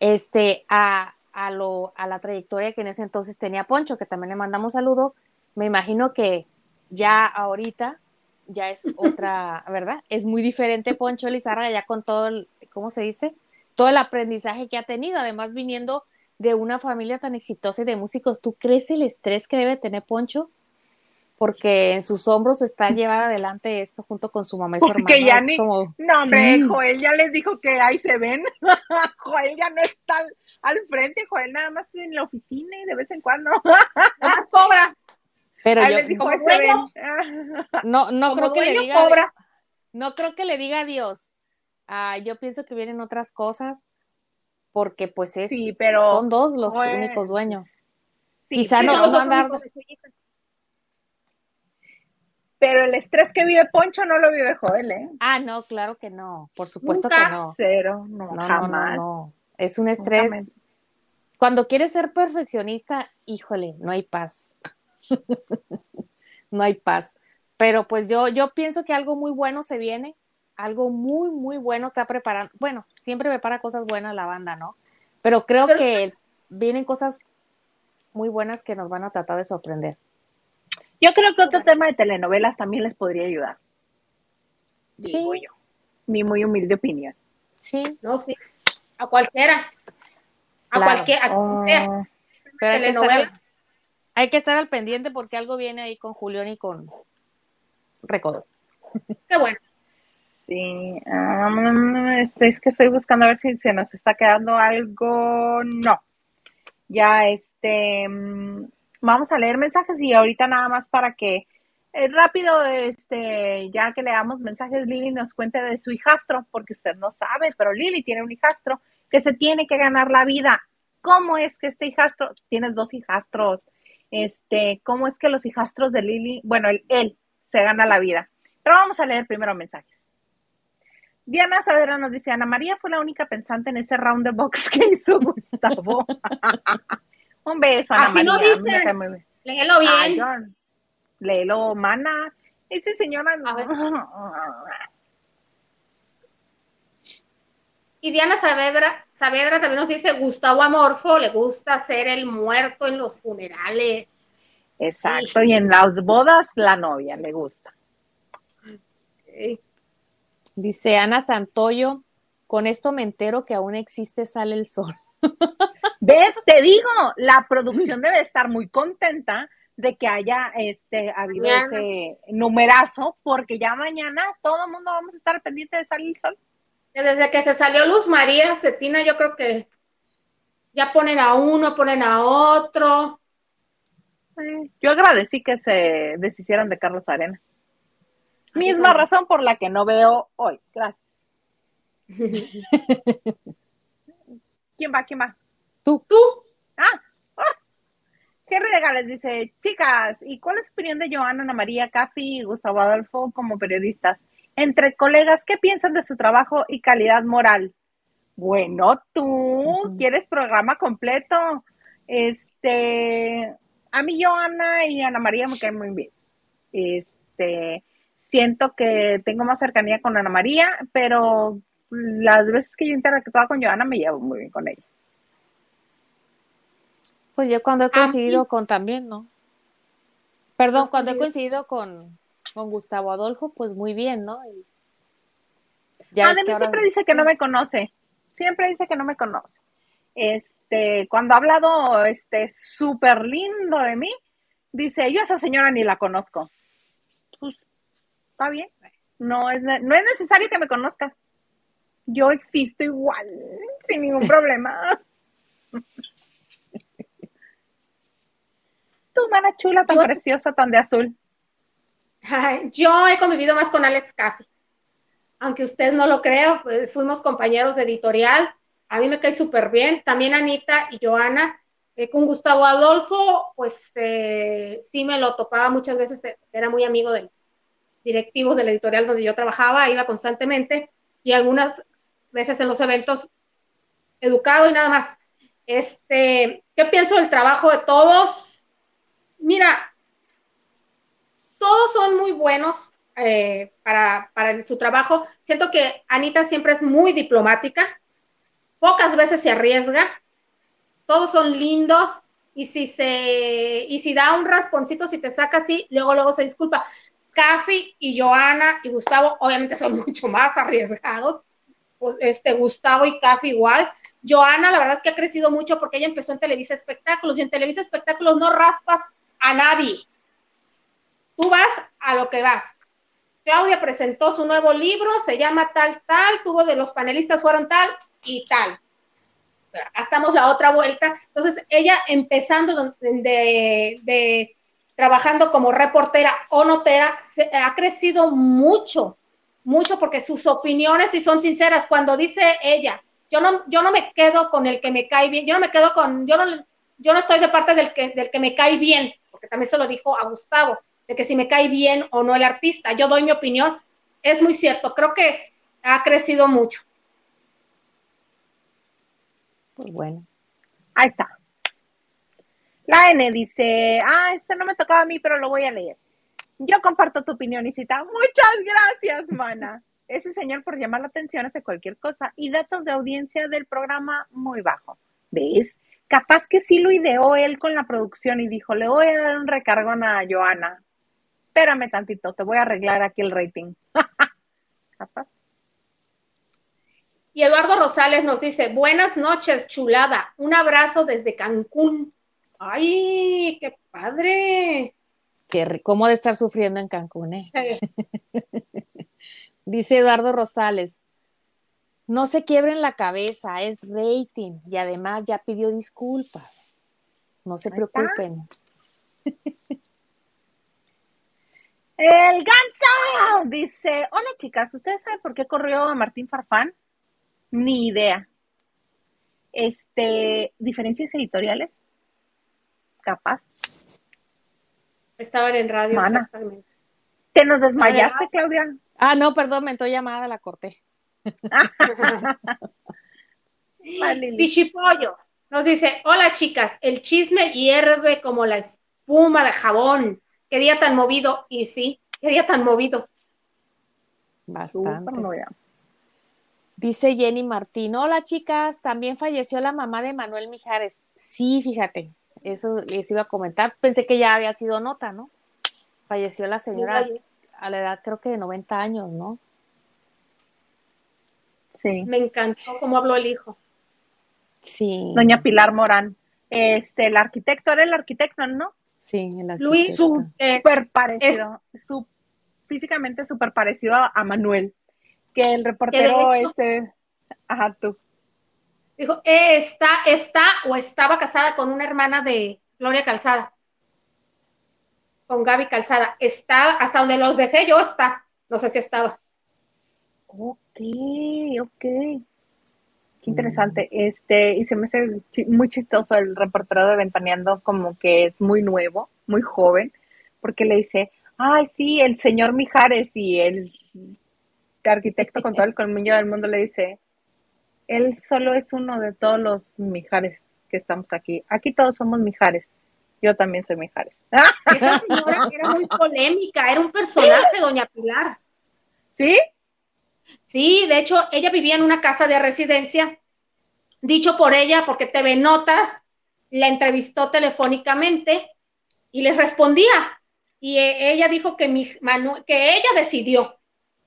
este, a, a, lo, a la trayectoria que en ese entonces tenía Poncho, que también le mandamos saludos. Me imagino que ya ahorita ya es otra, ¿verdad? Es muy diferente Poncho Lizarra ya con todo ¿cómo se dice? Todo el aprendizaje que ha tenido, además viniendo de una familia tan exitosa y de músicos, ¿tú crees el estrés que debe tener Poncho? Porque en sus hombros está llevar adelante esto junto con su mamá y su Porque hermana. ya ni- como- No, hombre, Sí. Joel ya les dijo que ahí se ven. Joel ya no está al, al frente, Joel nada más en la oficina y de vez en cuando. Ah, cobra. Pero Ahí yo les dijo, como ahí se ven. dueño. no, no Como creo que le diga, cobra. no creo que le diga adiós. Ah, yo pienso que vienen otras cosas porque pues es, Sí, pero, son dos los únicos dueños. Sí, Quizá sí, no, no de su hija. Pero el estrés que vive Poncho no lo vive Joel, ¿eh? ah, no, claro que no, por supuesto Nunca. que no. Cero, no, No, no, no, jamás. no. Es un Nunca estrés. Cuando quieres ser perfeccionista, híjole, no hay paz. no hay paz. Pero pues yo, yo pienso que algo muy bueno se viene, algo muy, muy bueno está preparando. Bueno, siempre prepara cosas buenas la banda, ¿no? Pero creo Pero- que vienen cosas muy buenas que nos van a tratar de sorprender. Yo creo que otro tema de telenovelas también les podría ayudar. Sí. Digo yo. Mi muy humilde opinión. Sí, No, sí. A cualquiera. A Claro. cualquiera. A quien sea. Oh, pero hay que, estar hay que estar al pendiente porque algo viene ahí con Julián y con Recodo. Qué bueno. Sí. um, este, es que estoy buscando a ver si se nos está quedando algo. No. Ya, este. mm, Vamos a leer mensajes y ahorita nada más para que eh, rápido, este, ya que leamos mensajes, Lili nos cuente de su hijastro, porque usted no sabe, pero Lili tiene un hijastro que se tiene que ganar la vida. ¿Cómo es que este hijastro, tienes dos hijastros, este, cómo es que los hijastros de Lili, bueno, él se gana la vida? Pero vamos a leer primero mensajes. Diana Saavedra nos dice, Ana María fue la única pensante en ese round de box que hizo Gustavo. Un beso, Ana Así no María. cae muy bien. Léelo Ay, bien. John, léelo, mana. Ese señora no. Y Diana Saavedra, Saavedra también nos dice, Gustavo Amorfo le gusta ser el muerto en los funerales. Exacto, y en las bodas la novia le gusta. Eh, Dice Ana Santoyo, con esto me entero que aún existe Sale el Sol. ¿Ves? Te digo, la producción debe estar muy contenta de que haya este habido Mañana. ese numerazo, porque ya mañana todo el mundo vamos a estar pendiente de salir el sol. Desde que se salió Luz María Cetina, yo creo que ya ponen a uno, ponen a otro. Yo agradecí que se deshicieran de Carlos Arena. Misma razón por la que no veo hoy. Gracias. ¿Quién va? ¿Quién va? Tú, Tú, Ah, ah. Henry de Gales dice, chicas, ¿y cuál es su opinión de Joana, Ana María, Cafi y Gustavo Adolfo como periodistas? Entre colegas, ¿qué piensan de su trabajo y calidad moral? Bueno, tú quieres programa completo. Este, a mí Joana y Ana María me caen muy bien. Este, siento que tengo más cercanía con Ana María, pero las veces que yo interactuaba con Joana me llevo muy bien con ella. pues yo cuando he A coincidido con también, ¿no? Perdón, Pues cuando he coincidido. con, con Gustavo Adolfo, pues muy bien, ¿no? Y ya Ah, ahora- siempre dice que sí. no me conoce. Siempre dice que no me conoce. Este, cuando ha hablado este súper lindo de mí, dice, yo a esa señora ni la conozco. Está bien. No es, no es necesario que me conozca. Yo existo igual, sin ningún problema. Tu mana chula, tan Yo- preciosa, tan de azul. Yo he convivido más con Alex Caffi. Aunque usted no lo crea, pues fuimos compañeros de editorial. A mí me cae súper bien. También Anita y Joana. Eh, con Gustavo Adolfo, pues eh, sí me lo topaba muchas veces. Era muy amigo de los directivos de la editorial donde yo trabajaba, iba constantemente y algunas veces en los eventos educado y nada más. Este, ¿qué pienso del trabajo de todos? Mira, todos son muy buenos eh, para, para su trabajo. Siento que Anita siempre es muy diplomática, pocas veces se arriesga, todos son lindos y si se y si da un rasponcito, si te saca así, luego luego se disculpa. Cafi y Joana y Gustavo obviamente son mucho más arriesgados, pues, este, Gustavo y Cafi igual. Joana, la verdad es que ha crecido mucho porque ella empezó en Televisa Espectáculos y en Televisa Espectáculos no raspas a nadie. Tú vas a lo que vas. Claudia presentó su nuevo libro, se llama tal, tal, tuvo de los panelistas fueron tal y tal. Estamos la otra vuelta. Entonces, ella empezando de, de trabajando como reportera o notera, se, ha crecido mucho, mucho porque sus opiniones, si son sinceras, cuando dice ella, yo no, yo no me quedo con el que me cae bien, yo no me quedo con, yo no, yo no estoy de parte del que, del que me cae bien, porque también se lo dijo a Gustavo, de que si me cae bien o no el artista, yo doy mi opinión, es muy cierto, creo que ha crecido mucho. Pues bueno. Ahí está. La N dice, ah, este no me tocaba a mí, pero lo voy a leer. Yo comparto tu opinión, Isita. Muchas gracias, mana. Ese señor por llamar la atención hace cualquier cosa y datos de audiencia del programa muy bajo. ¿Ves? Capaz que sí lo ideó él con la producción y dijo, le voy a dar un recargón a Joana. Espérame tantito, te voy a arreglar aquí el rating. Capaz. Y Eduardo Rosales nos dice, buenas noches, chulada. Un abrazo desde Cancún. ¡Ay, qué padre! Qué, ¿Cómo de estar sufriendo en Cancún, eh? Dice Eduardo Rosales, no se quiebren la cabeza, es rating y además ya pidió disculpas. No se preocupen. El ganso dice, hola chicas, ¿ustedes saben por qué corrió a Martín Farfán? Ni idea. Este, diferencias editoriales capaz. Estaban en radio, Mana. exactamente. ¿Te nos desmayaste, Claudia? Ah, no, perdón, me entró llamada, la corté. Pichipollo nos dice, hola chicas, el chisme hierve como la espuma de jabón. Qué día tan movido. Y sí, qué día tan movido. Bastante. Dice Jenny Martín, hola chicas, también falleció la mamá de Manuel Mijares. Sí, fíjate, eso les iba a comentar. Pensé que ya había sido nota, ¿no? Falleció la señora Sí, a la edad creo que de 90 años, ¿no? Sí. Me encantó cómo habló el hijo. Sí. Doña Pilar Morán. Este, el arquitecto, era el arquitecto, ¿no? Sí, el Luis, arquitecto. eh, Súper parecido, su- físicamente súper parecido a, a Manuel. Que el reportero, hecho- este, ajá, tú. Dijo, eh, está, está o estaba casada con una hermana de Gloria Calzada. Con Gaby Calzada. Está, hasta donde los dejé yo está. No sé si estaba. Ok, ok. Qué interesante. Este, y se me hace muy chistoso el reportero de Ventaneando, como que es muy nuevo, muy joven, porque le dice, ay, sí, el señor Mijares, y el arquitecto con todo el colmillo del mundo le dice, él solo es uno de todos los Mijares que estamos aquí. Aquí todos somos Mijares. Yo también soy Mijares. Esa señora era muy polémica, era un personaje, doña Pilar. ¿Sí? Sí, de hecho, ella vivía en una casa de residencia, dicho por ella, porque TV Notas la entrevistó telefónicamente y les respondía. Y eh, ella dijo que, mi, Manu- que ella decidió,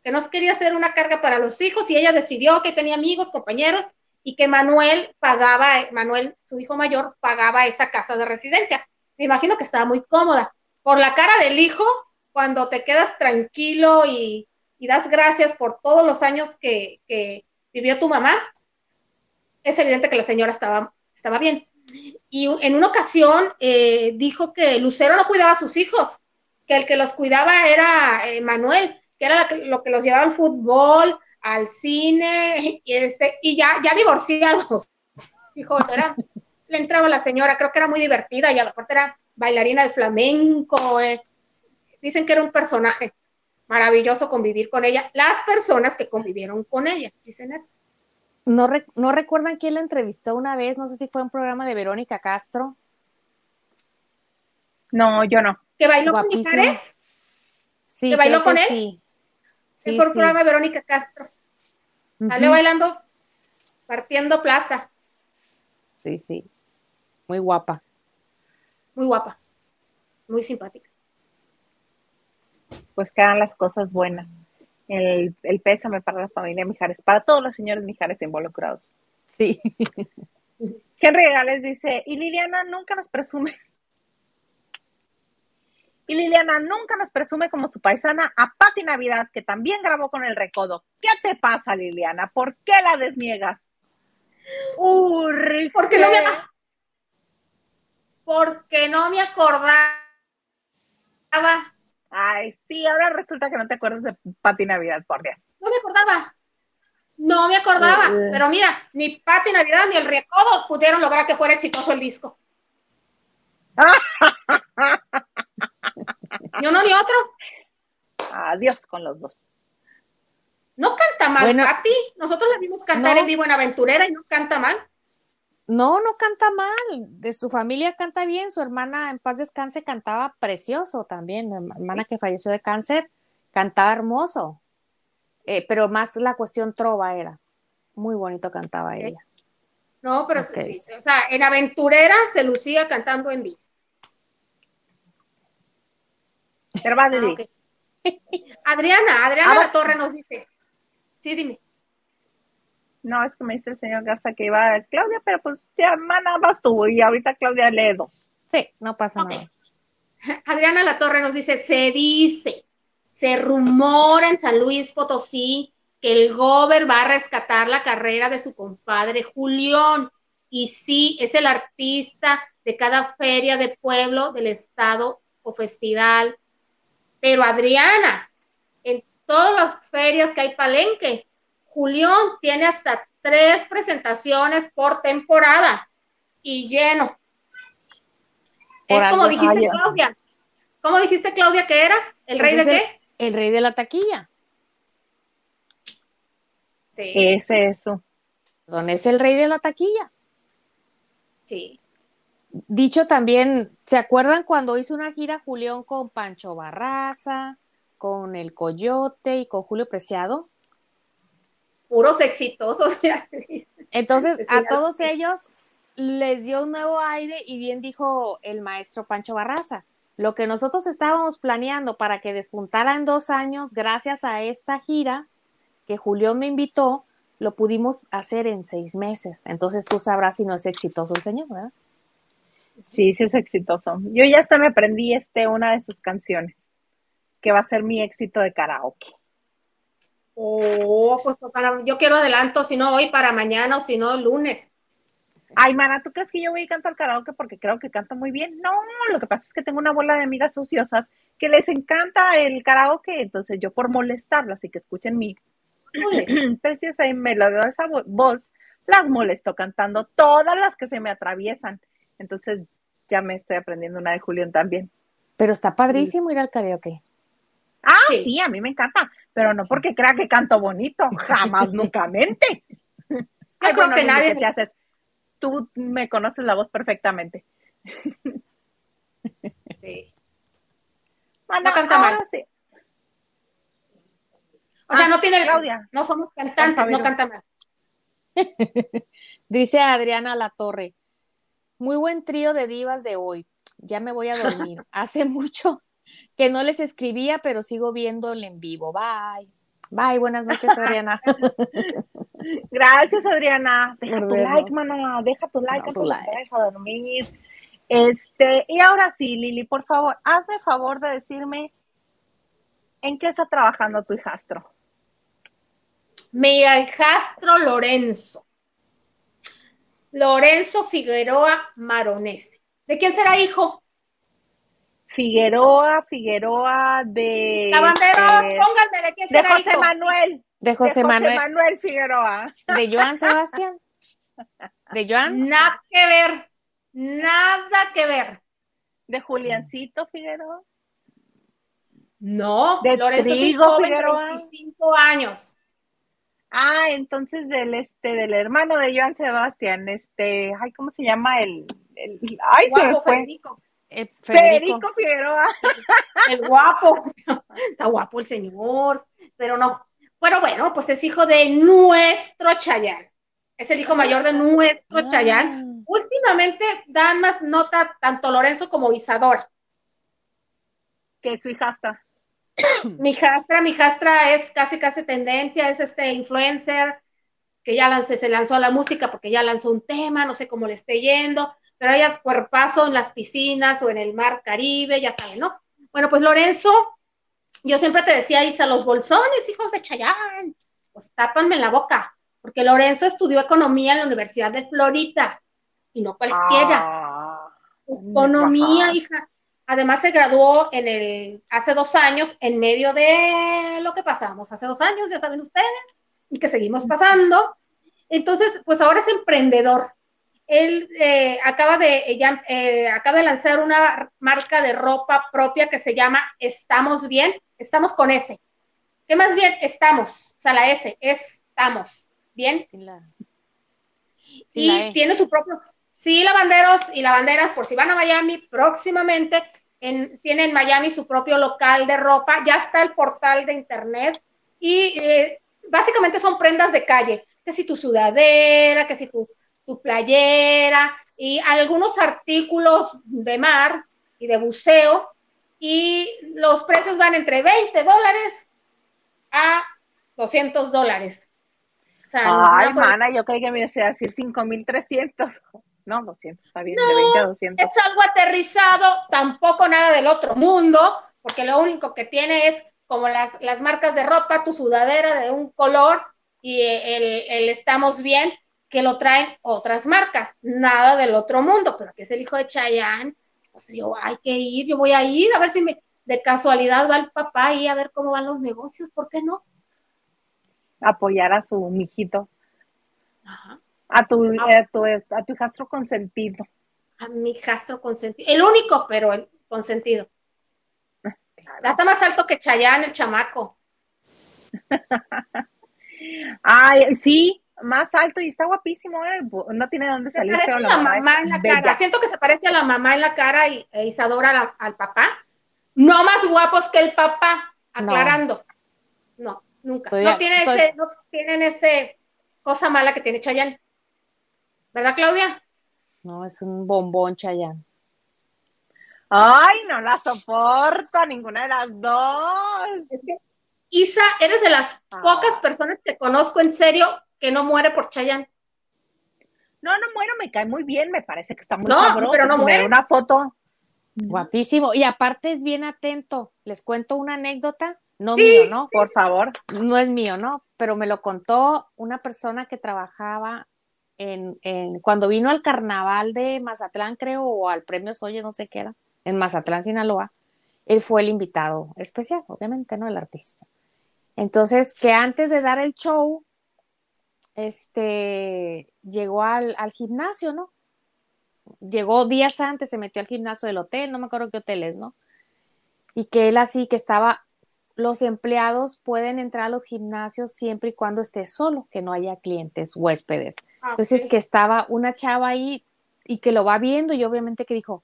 que no quería hacer una carga para los hijos y ella decidió que tenía amigos, compañeros y que Manuel pagaba, Manuel, su hijo mayor, pagaba esa casa de residencia. Me imagino que estaba muy cómoda. Por la cara del hijo, cuando te quedas tranquilo y, y das gracias por todos los años que, que vivió tu mamá, es evidente que la señora estaba, estaba bien. Y en una ocasión eh, dijo que Lucero no cuidaba a sus hijos, que el que los cuidaba era eh, Manuel, que era la lo que los llevaba al fútbol, al cine, y, este, y ya, ya divorciados. Dijo, era, le entraba la señora, creo que era muy divertida y aparte era bailarina de flamenco. eh. Dicen que era un personaje maravilloso convivir con ella. Las personas que convivieron con ella, dicen eso. ¿No, re- ¿No recuerdan quién la entrevistó una vez? No sé si fue un programa de Verónica Castro. No, yo no. ¿Que bailó Guapísimo. con Mijares? Sí, ¿Que bailó con que él? Sí. Sí, fue sí. programa de Verónica Castro. Salió Ujú. bailando, partiendo plaza. Sí, sí. Muy guapa. Muy guapa, muy simpática. pues quedan las cosas buenas. El, el pésame para la familia Mijares, para todos los señores Mijares involucrados. Sí. Henry Gales dice, y Liliana nunca nos presume. Y Liliana nunca nos presume como su paisana a Pati Navidad, que también grabó con el recodo. ¿Qué te pasa, Liliana? ¿Por qué la desniegas? Uy, Porque no me, porque no me acordaba. Ay, sí, ahora resulta que no te acuerdas de Pati Navidad, por Dios. No me acordaba. No me acordaba. Pero mira, ni Pati Navidad ni el Recodo pudieron lograr que fuera exitoso el disco. Ni uno ni otro. Adiós con los dos. No canta mal, Bueno. Pati. Nosotros la vimos cantar No. en vivo en Aventurera y no canta mal. No, no canta mal. De su familia canta bien. Su hermana, en paz descanse, cantaba precioso también. La hermana que falleció de cáncer, cantaba hermoso. Eh, pero más la cuestión trova era. Muy bonito cantaba ella. No, pero Ok. sí, sí, o sea, en Aventurera se lucía cantando en vivo. Pero va, Ah. Adriana, Adriana Ah, La Torre nos dice. Sí, dime. No, es que me dice el señor Garza que iba Claudia, pero pues ya, hermana, vas tú. Y ahorita Claudia lee dos. Sí, no pasa nada. Adriana La Torre nos dice, se dice, se rumora en San Luis Potosí que el Gober va a rescatar la carrera de su compadre Julián. Y sí, es el artista de cada feria de pueblo del estado o festival. Pero Adriana, en todas las ferias que hay palenque, Julián tiene hasta tres presentaciones por temporada y lleno. Por es como dijiste. Claudia. ¿Cómo dijiste, Claudia, que era? ¿El rey de qué? el, el rey de la taquilla. Sí, Es eso. Don es el rey de la taquilla. sí. Dicho también, ¿se acuerdan cuando hizo una gira Julián con Pancho Barraza, con El Coyote y con Julio Preciado? Puros exitosos. Entonces, a todos ellos les dio un nuevo aire y bien dijo el maestro Pancho Barraza. Lo que nosotros estábamos planeando para que despuntara en dos años, gracias a esta gira que Julián me invitó, lo pudimos hacer en seis meses. Entonces tú sabrás si no es exitoso el señor, ¿verdad? Sí, sí es exitoso. Yo ya hasta me aprendí este, una de sus canciones, que va a ser mi éxito de karaoke. Oh, pues para- yo quiero adelanto, si no hoy para mañana o si no lunes. Ay, mana, ¿tú crees que yo voy a cantar karaoke porque creo que canto muy bien? No, lo que pasa es que tengo una bola de amigas ociosas que les encanta el karaoke, entonces yo por molestarlas y que escuchen mi preciosa y melodiosa vo- voz, las molesto cantando todas las que se me atraviesan. Entonces ya me estoy aprendiendo una de Julián también. Pero está padrísimo ir al karaoke. Ah, Sí. sí. a mí me encanta, pero no porque crea que canto bonito, jamás, nunca mente. Ay, creo que nadie- ¿qué te haces? Tú me conoces la voz perfectamente. Sí. No canta ahora mal. sí. O sea, Ah, no tiene, Claudia. no somos cantantes, Canta, no canta mal. Dice Adriana La Torre, muy buen trío de divas de hoy. Ya me voy a dormir. Hace mucho que no les escribía, pero sigo viéndole en vivo. Bye. Bye, buenas noches, Adriana. Gracias, Adriana. Deja Por tu like, mana. Deja tu like No, tu de like. a dormir. Este, y ahora sí, Lili, por favor, hazme favor de decirme en qué está trabajando tu hijastro. Mi hijastro Lorenzo. Lorenzo Figueroa Maronese. ¿De quién será hijo? Figueroa, Figueroa de. Lavandero, este, pónganme de quién de será José hijo. Manuel. De de José Manuel, Figueroa. de Joan Sebastián. De Joan. Nada que ver. Nada que ver. De Juliancito Figueroa. No, De Lorenzo es un Trigo joven de Figueroa. 25 años. Ah, entonces del este, del hermano de Joan Sebastián, este, ay, ¿cómo se llama el, el ay, se me Guapo fue. Federico. eh, Federico. Federico Figueroa. El guapo. Está guapo el señor, pero no. Pero bueno, pues es hijo de nuestro Chayán. Es el hijo mayor de nuestro Ah. Chayán. Últimamente dan más nota tanto Lorenzo como Isadora. que su hijastra. Mi hijastra, mi hijastra es casi, casi tendencia, es este influencer que ya lancé, se lanzó a la música porque ya lanzó un tema, no sé cómo le esté yendo, pero ella cuerpazo en las piscinas o en el mar Caribe, ya saben, ¿no? Bueno, pues Lorenzo, yo siempre te decía, Isa, los bolsones, hijos de Chayán, pues tápanme la boca, porque Lorenzo estudió economía en la Universidad de Florida, y no cualquiera. Ah, economía, ajá. hija. Además se graduó en el, hace dos años, en medio de lo que pasamos hace dos años, ya saben ustedes, y que seguimos pasando. Entonces, pues ahora es emprendedor. Él eh, acaba, de, ya, eh, acaba de lanzar una marca de ropa propia que se llama Estamos Bien, estamos con S. ¿Qué más bien? Estamos, o sea, la S, estamos, ¿bien? Sin la- sin y la E. tiene su propio, sí, lavanderos y lavanderas, por si van a Miami próximamente, en, tiene en Miami su propio local de ropa, ya está el portal de internet y eh, básicamente son prendas de calle, que si tu sudadera, que si tu, tu playera y algunos artículos de mar y de buceo y los precios van entre 20 dólares a 200 dólares. O sea, Ay, no mana, yo creí que me ibas a decir 5300. No, 200, está bien, de 20 a 200. es algo aterrizado, tampoco nada del otro mundo, porque lo único que tiene es como las, las marcas de ropa, tu sudadera de un color y el, el estamos bien, que lo traen otras marcas, nada del otro mundo, pero que es el hijo de Chayanne, pues yo hay que ir, yo voy a ir, a ver si me, de casualidad va el papá y a ver cómo van los negocios, ¿por qué no? Apoyar a su mijito, Ajá. A tu, Ah. a tu, a tu hijastro consentido. A mi hijastro consentido, el único, pero el consentido. Está más alto que Chayanne, el chamaco. Ay, sí, más alto y está guapísimo, ¿eh? No tiene dónde salir a la mamá en la cara. Siento que se parece a la mamá en la cara y e Isadora la- al papá. No más guapos que el papá, aclarando. No, nunca. Pues no, tiene ese, no tienen ese cosa mala que tiene Chayanne. ¿Verdad, Claudia? No, es un bombón Chayán. Ay, no la soporto a ninguna de las dos. Es que, Isa, eres de las Ah. pocas personas que conozco en serio que no muere por Chayanne. No, no muero, me cae muy bien, me parece que está muy No, sabroso. pero no Si muere. una foto. Guapísimo. Y aparte es bien atento. Les cuento una anécdota. No Sí, mío, ¿no? Por favor. No es mío, ¿no? Pero me lo contó una persona que trabajaba en, cuando vino al carnaval de Mazatlán, creo, o al premio Soye, no sé qué era, en Mazatlán, Sinaloa. Él fue el invitado especial, obviamente, ¿no? El artista. Entonces, que antes de dar el show, este, llegó al, al gimnasio, ¿no? Llegó días antes, se metió al gimnasio del hotel, no me acuerdo qué hotel es, ¿no? Y que él así, que estaba, los empleados pueden entrar a los gimnasios siempre y cuando esté solo, que no haya clientes, huéspedes. Ah, Entonces, que estaba una chava ahí y que lo va viendo y obviamente que dijo,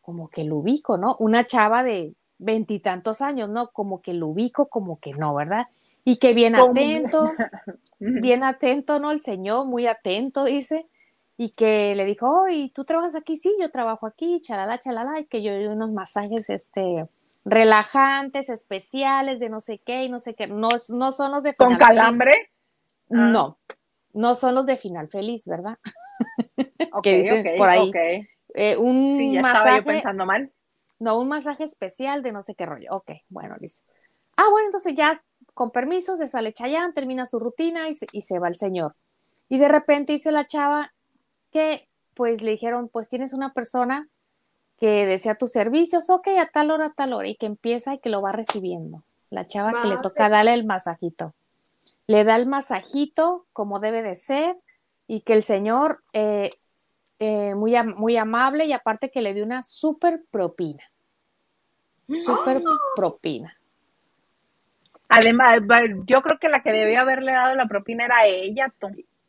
como que lo ubico, ¿no? Una chava de veintitantos años, ¿no? Como que lo ubico, como que no, ¿verdad? Y que bien atento, bien atento, ¿no? El señor, muy atento, dice, y que le dijo, oh, ¿y tú trabajas aquí? Sí, yo trabajo aquí, chalala, chalala, y que yo doy unos masajes, este, relajantes, especiales, de no sé qué y no sé qué, no, no son los de Con final feliz. calambre. No, no son los de final feliz, ¿verdad? Ok, que dicen ok, por ahí. Eh, un Sí, ya estaba masaje, yo pensando mal. no, un masaje especial de no sé qué rollo. Ok, bueno, dice. Ah, bueno, entonces ya con permiso se sale Chayán, termina su rutina y se, y se va el señor. Y de repente dice la chava que pues le dijeron, pues tienes una persona que desea tus servicios, ok, a tal hora, a tal hora, y que empieza y que lo va recibiendo. La chava que le toca darle el masajito. Le da el masajito como debe de ser y que el señor eh, eh, muy, muy amable y aparte que le dio una súper propina. Súper propina. Además, yo creo que la que debía haberle dado la propina era ella.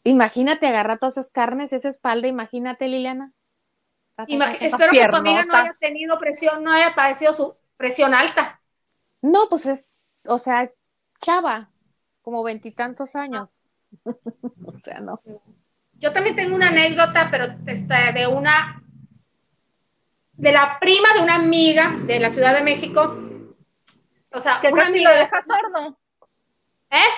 Imagínate agarrar todas esas carnes, esa espalda, imagínate, Liliana. Imag- espero que tu amiga no haya tenido presión, no haya padecido su presión alta. No, pues es, o sea, chava, como veintitantos años. o sea, no. Yo también tengo una anécdota, pero este, de una, de la prima de una amiga de la Ciudad de México, O sea, Que una casi amiga lo de deja sordo. ¿Eh?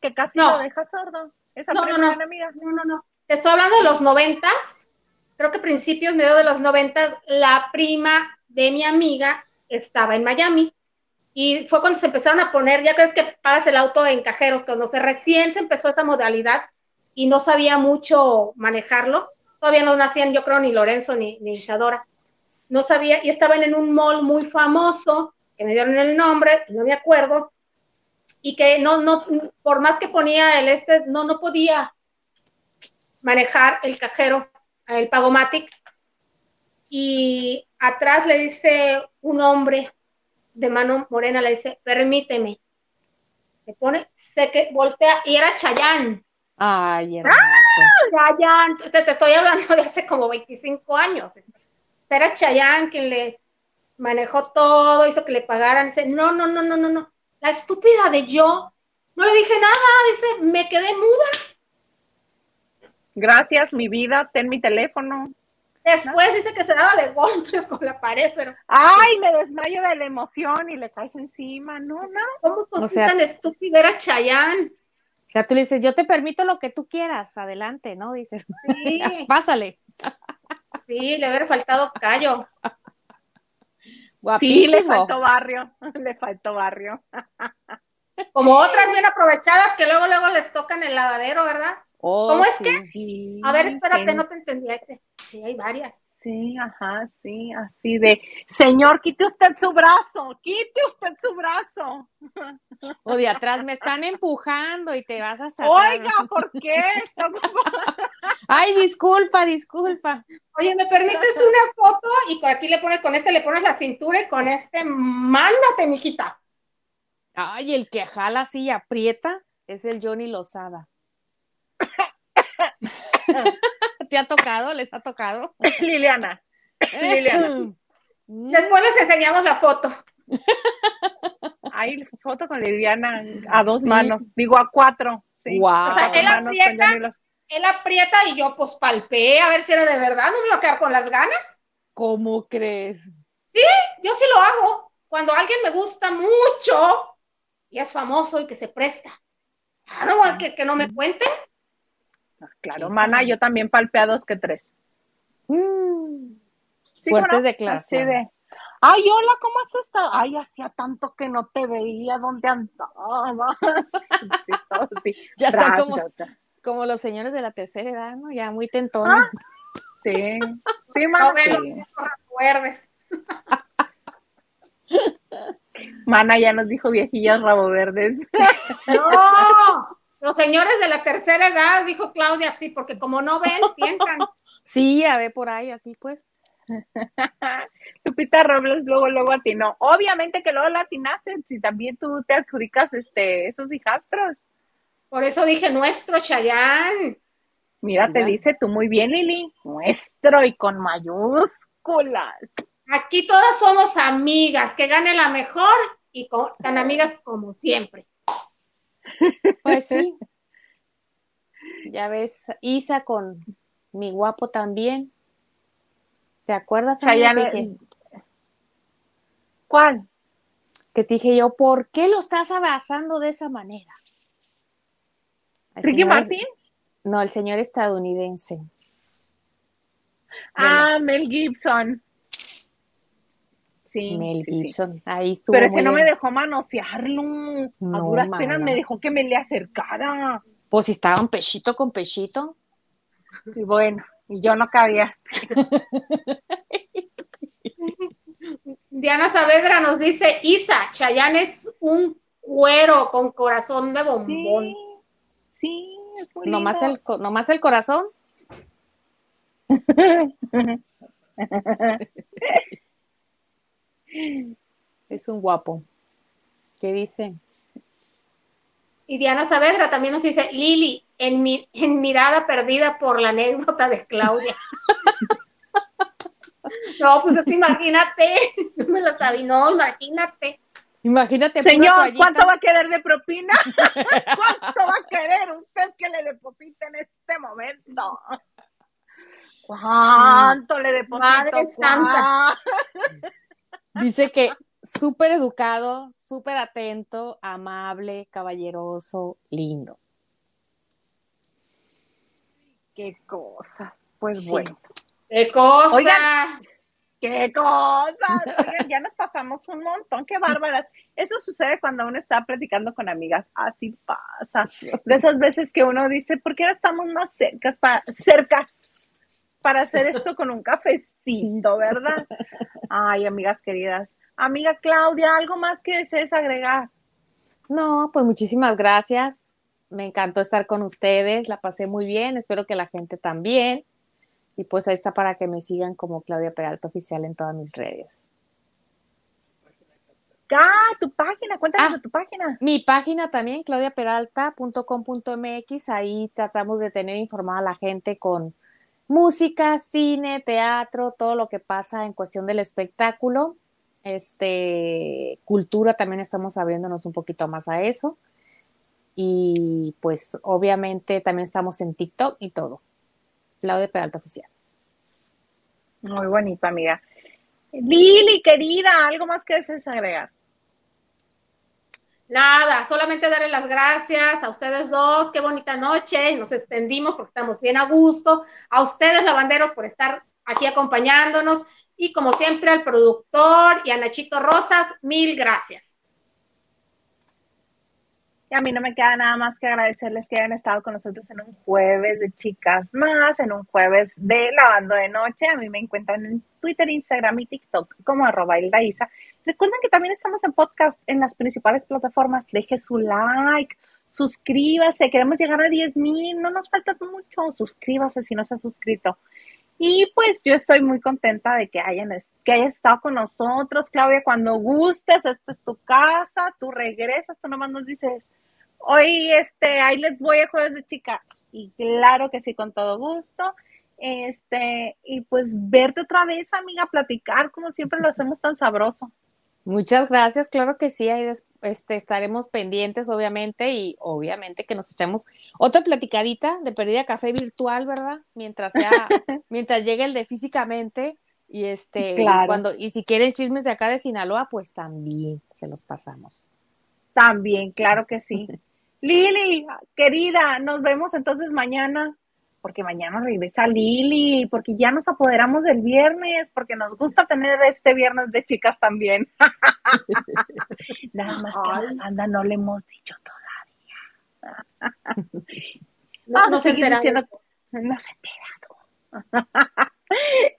Que casi No. lo deja sordo. Esa No, no, prima no. de una amiga. No, no, no. Te estoy hablando de los noventas. Creo que principios, medio de los noventas, la prima de mi amiga estaba en Miami. Y fue cuando se empezaron a poner, ya crees que pagas el auto en cajeros, cuando se recién se empezó esa modalidad y no sabía mucho manejarlo. Todavía no nacían, yo creo, ni Lorenzo ni, ni Isadora. No sabía, y estaban en un mall muy famoso, que me dieron el nombre, no me acuerdo, y que no, no, por más que ponía el este, no, no podía manejar el cajero, el Pagomatic, y atrás le dice un hombre de mano morena, le dice, permíteme. Le pone, sé que voltea, y era Chayán. Ay, hermoso. Chayán, entonces te estoy hablando de hace como 25 años. Era Chayán quien le manejó todo, hizo que le pagaran. Dice, no, no, no, no, no, no. La estúpida de yo, no le dije nada, dice, me quedé muda. Gracias, mi vida, ten mi teléfono. Después dice que se daba de golpes con la pared, pero Ay, me desmayo de la emoción y le caes encima. No, no. ¿cómo con O sea- tan estúpida era Chayán? O sea, tú le dices, yo te permito lo que tú quieras, adelante, ¿no? Dices, Sí, pásale. sí, le hubiera faltado callo. Sí, le Guapísimo. faltó barrio. Le faltó barrio. Como otras bien aprovechadas que luego, luego les tocan el lavadero, ¿verdad? Oh, ¿Cómo es sí. que? Sí. A ver, espérate, sí. no te entendí. Sí, hay varias. Sí, ajá, sí, así de, señor, quite usted su brazo, quite usted su brazo. O de atrás me están empujando y te vas hasta atrás. Oiga, ¿por qué? Ay, disculpa, disculpa. Oye, ¿me permites una foto? Y aquí le pones, con este le pones la cintura y con este, mándate, mijita. Ay, el que jala así y aprieta es el Johnny Lozada. ¿Te ha tocado? ¿Les ha tocado? Liliana, Liliana. Mm. Después les enseñamos la foto. Ahí foto con Liliana a dos Sí. manos, digo a cuatro. Sí. Guau. O sea, él aprieta. Los- Él aprieta y yo pues palpeé a ver si era de verdad, no me iba a quedar con las ganas. ¿Cómo crees? Yo sí lo hago. Cuando alguien me gusta mucho y es famoso y que se presta. Ah, no, que, que no me cuenten. Ah, Claro, Sí, mana, claro. yo también palpé a dos que tres. Mm. Sí, Fuertes ¿cómo no? declaraciones. Así de, Ay, hola, ¿cómo has estado? Ay, hacía tanto que no te veía, ¿dónde andaba? Sí, todo. Ya están como, como los señores de la tercera edad, ¿no? Ya muy tentones. Sí, sí, mana, No, sí. no recuerdes. Mana ya nos dijo viejillas rabo verdes. No, los señores de la tercera edad, dijo Claudia, sí, porque como no ven, piensan. Sí, a ver por ahí, así pues. Lupita Robles luego, luego atinó. Obviamente que luego la atinaste, si también tú te adjudicas este, esos hijastros. Por eso dije nuestro Chayán. Mira, te dice tú muy bien, Lili. Nuestro y con mayúsculas. Aquí todas somos amigas, que gane la mejor y con- tan amigas como siempre. Pues sí. Ya ves, Isa con mi guapo también. ¿Te acuerdas? Chayanne- que dije- ¿Cuál? que te dije yo, ¿por qué lo estás abrazando de esa manera? ¿Ricky Martin? No, el señor estadounidense. Ah, Mel Gibson. Sí. Mel sí, sí. Gibson. Ahí estuvo. Pero ese no me dejó manosearlo. a No, duras penas me dejó que me le acercara. Pues si estaban pechito con pechito. Y bueno, y yo no cabía. Diana Saavedra nos dice, Isa, Chayán es un cuero con corazón de bombón. Sí, sí, es muy Nomás el, nomás el corazón. Es un guapo. ¿Qué dice? Y Diana Saavedra también nos dice, Lili, en, mi, en mirada perdida por la anécdota de Claudia. no, pues es imagínate, no me lo sabía, no, imagínate. Imagínate. Señor. ¿cuánto va a querer de propina? ¿Cuánto va a querer usted que le deposite en este momento? ¿Cuánto le deposito? Madre santa. Dice que súper educado, súper atento, amable, caballeroso, lindo. Qué cosa. Pues Sí. bueno. ¡Qué cosa! Oigan. ¡Qué cosas! Oigan, ya nos pasamos un montón, qué bárbaras. Eso sucede cuando uno está platicando con amigas. Así pasa. De esas veces que uno dice, ¿por qué no estamos más cercas para, cercas para hacer esto con un cafecito, verdad? Ay, amigas queridas. Amiga Claudia, ¿algo más que desees agregar? No, pues muchísimas gracias. Me encantó estar con ustedes, la pasé muy bien, espero que la gente también. Y pues ahí está para que me sigan como Claudia Peralta Oficial en todas mis redes. Ah, tu página, cuéntanos Ah. de tu página. Mi página también, claudiaperalta.com.mx, ahí tratamos de tener informada a la gente con música, cine, teatro, todo lo que pasa en cuestión del espectáculo. Este, cultura también estamos abriéndonos un poquito más a eso. Y pues obviamente también estamos en TikTok y todo. Claudia Peralta Oficial. Muy bonito, amiga. Lili, querida, ¿algo más que desees agregar? Nada, solamente darle las gracias a ustedes dos, qué bonita noche, nos extendimos porque estamos bien a gusto, a ustedes lavanderos por estar aquí acompañándonos y como siempre al productor y a Nachito Rosas, mil gracias. Y a mí no me queda nada más que agradecerles que hayan estado con nosotros en un jueves de chicas más, en un jueves de lavando de noche. A mí me encuentran en Twitter, Instagram y TikTok como arroba Isa. Recuerden que también estamos en podcast en las principales plataformas. Deje su like, suscríbase. Queremos llegar a 10 mil, no nos falta mucho. Suscríbase si no se ha suscrito. Y pues yo estoy muy contenta de que hayan que hayas estado con nosotros, Claudia. Cuando gustes, esta es tu casa, tú regresas, tú nomás nos dices, hoy este, ahí les voy a jueves de chicas. Y claro que sí, con todo gusto. Este, y pues verte otra vez, amiga, platicar como siempre lo hacemos tan sabroso. Muchas gracias, claro que sí, ahí este, estaremos pendientes, obviamente, y obviamente que nos echamos otra platicadita de perdida café virtual, ¿verdad? Mientras sea, mientras llegue el de físicamente, y este, Claro. cuando, y si quieren chismes de acá de Sinaloa, pues también se los pasamos. También, claro que sí. Lili, querida, nos vemos entonces mañana, porque mañana regresa Lili, porque ya nos apoderamos del viernes, porque nos gusta tener este viernes de chicas también. Nada más que a la banda no le hemos dicho todavía. Vamos no a se seguir enteraron. diciendo, no se enterado.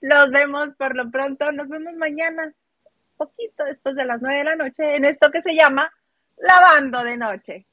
Nos vemos por lo pronto, nos vemos mañana, poquito después de las nueve de la noche, en esto que se llama Lavando de Noche.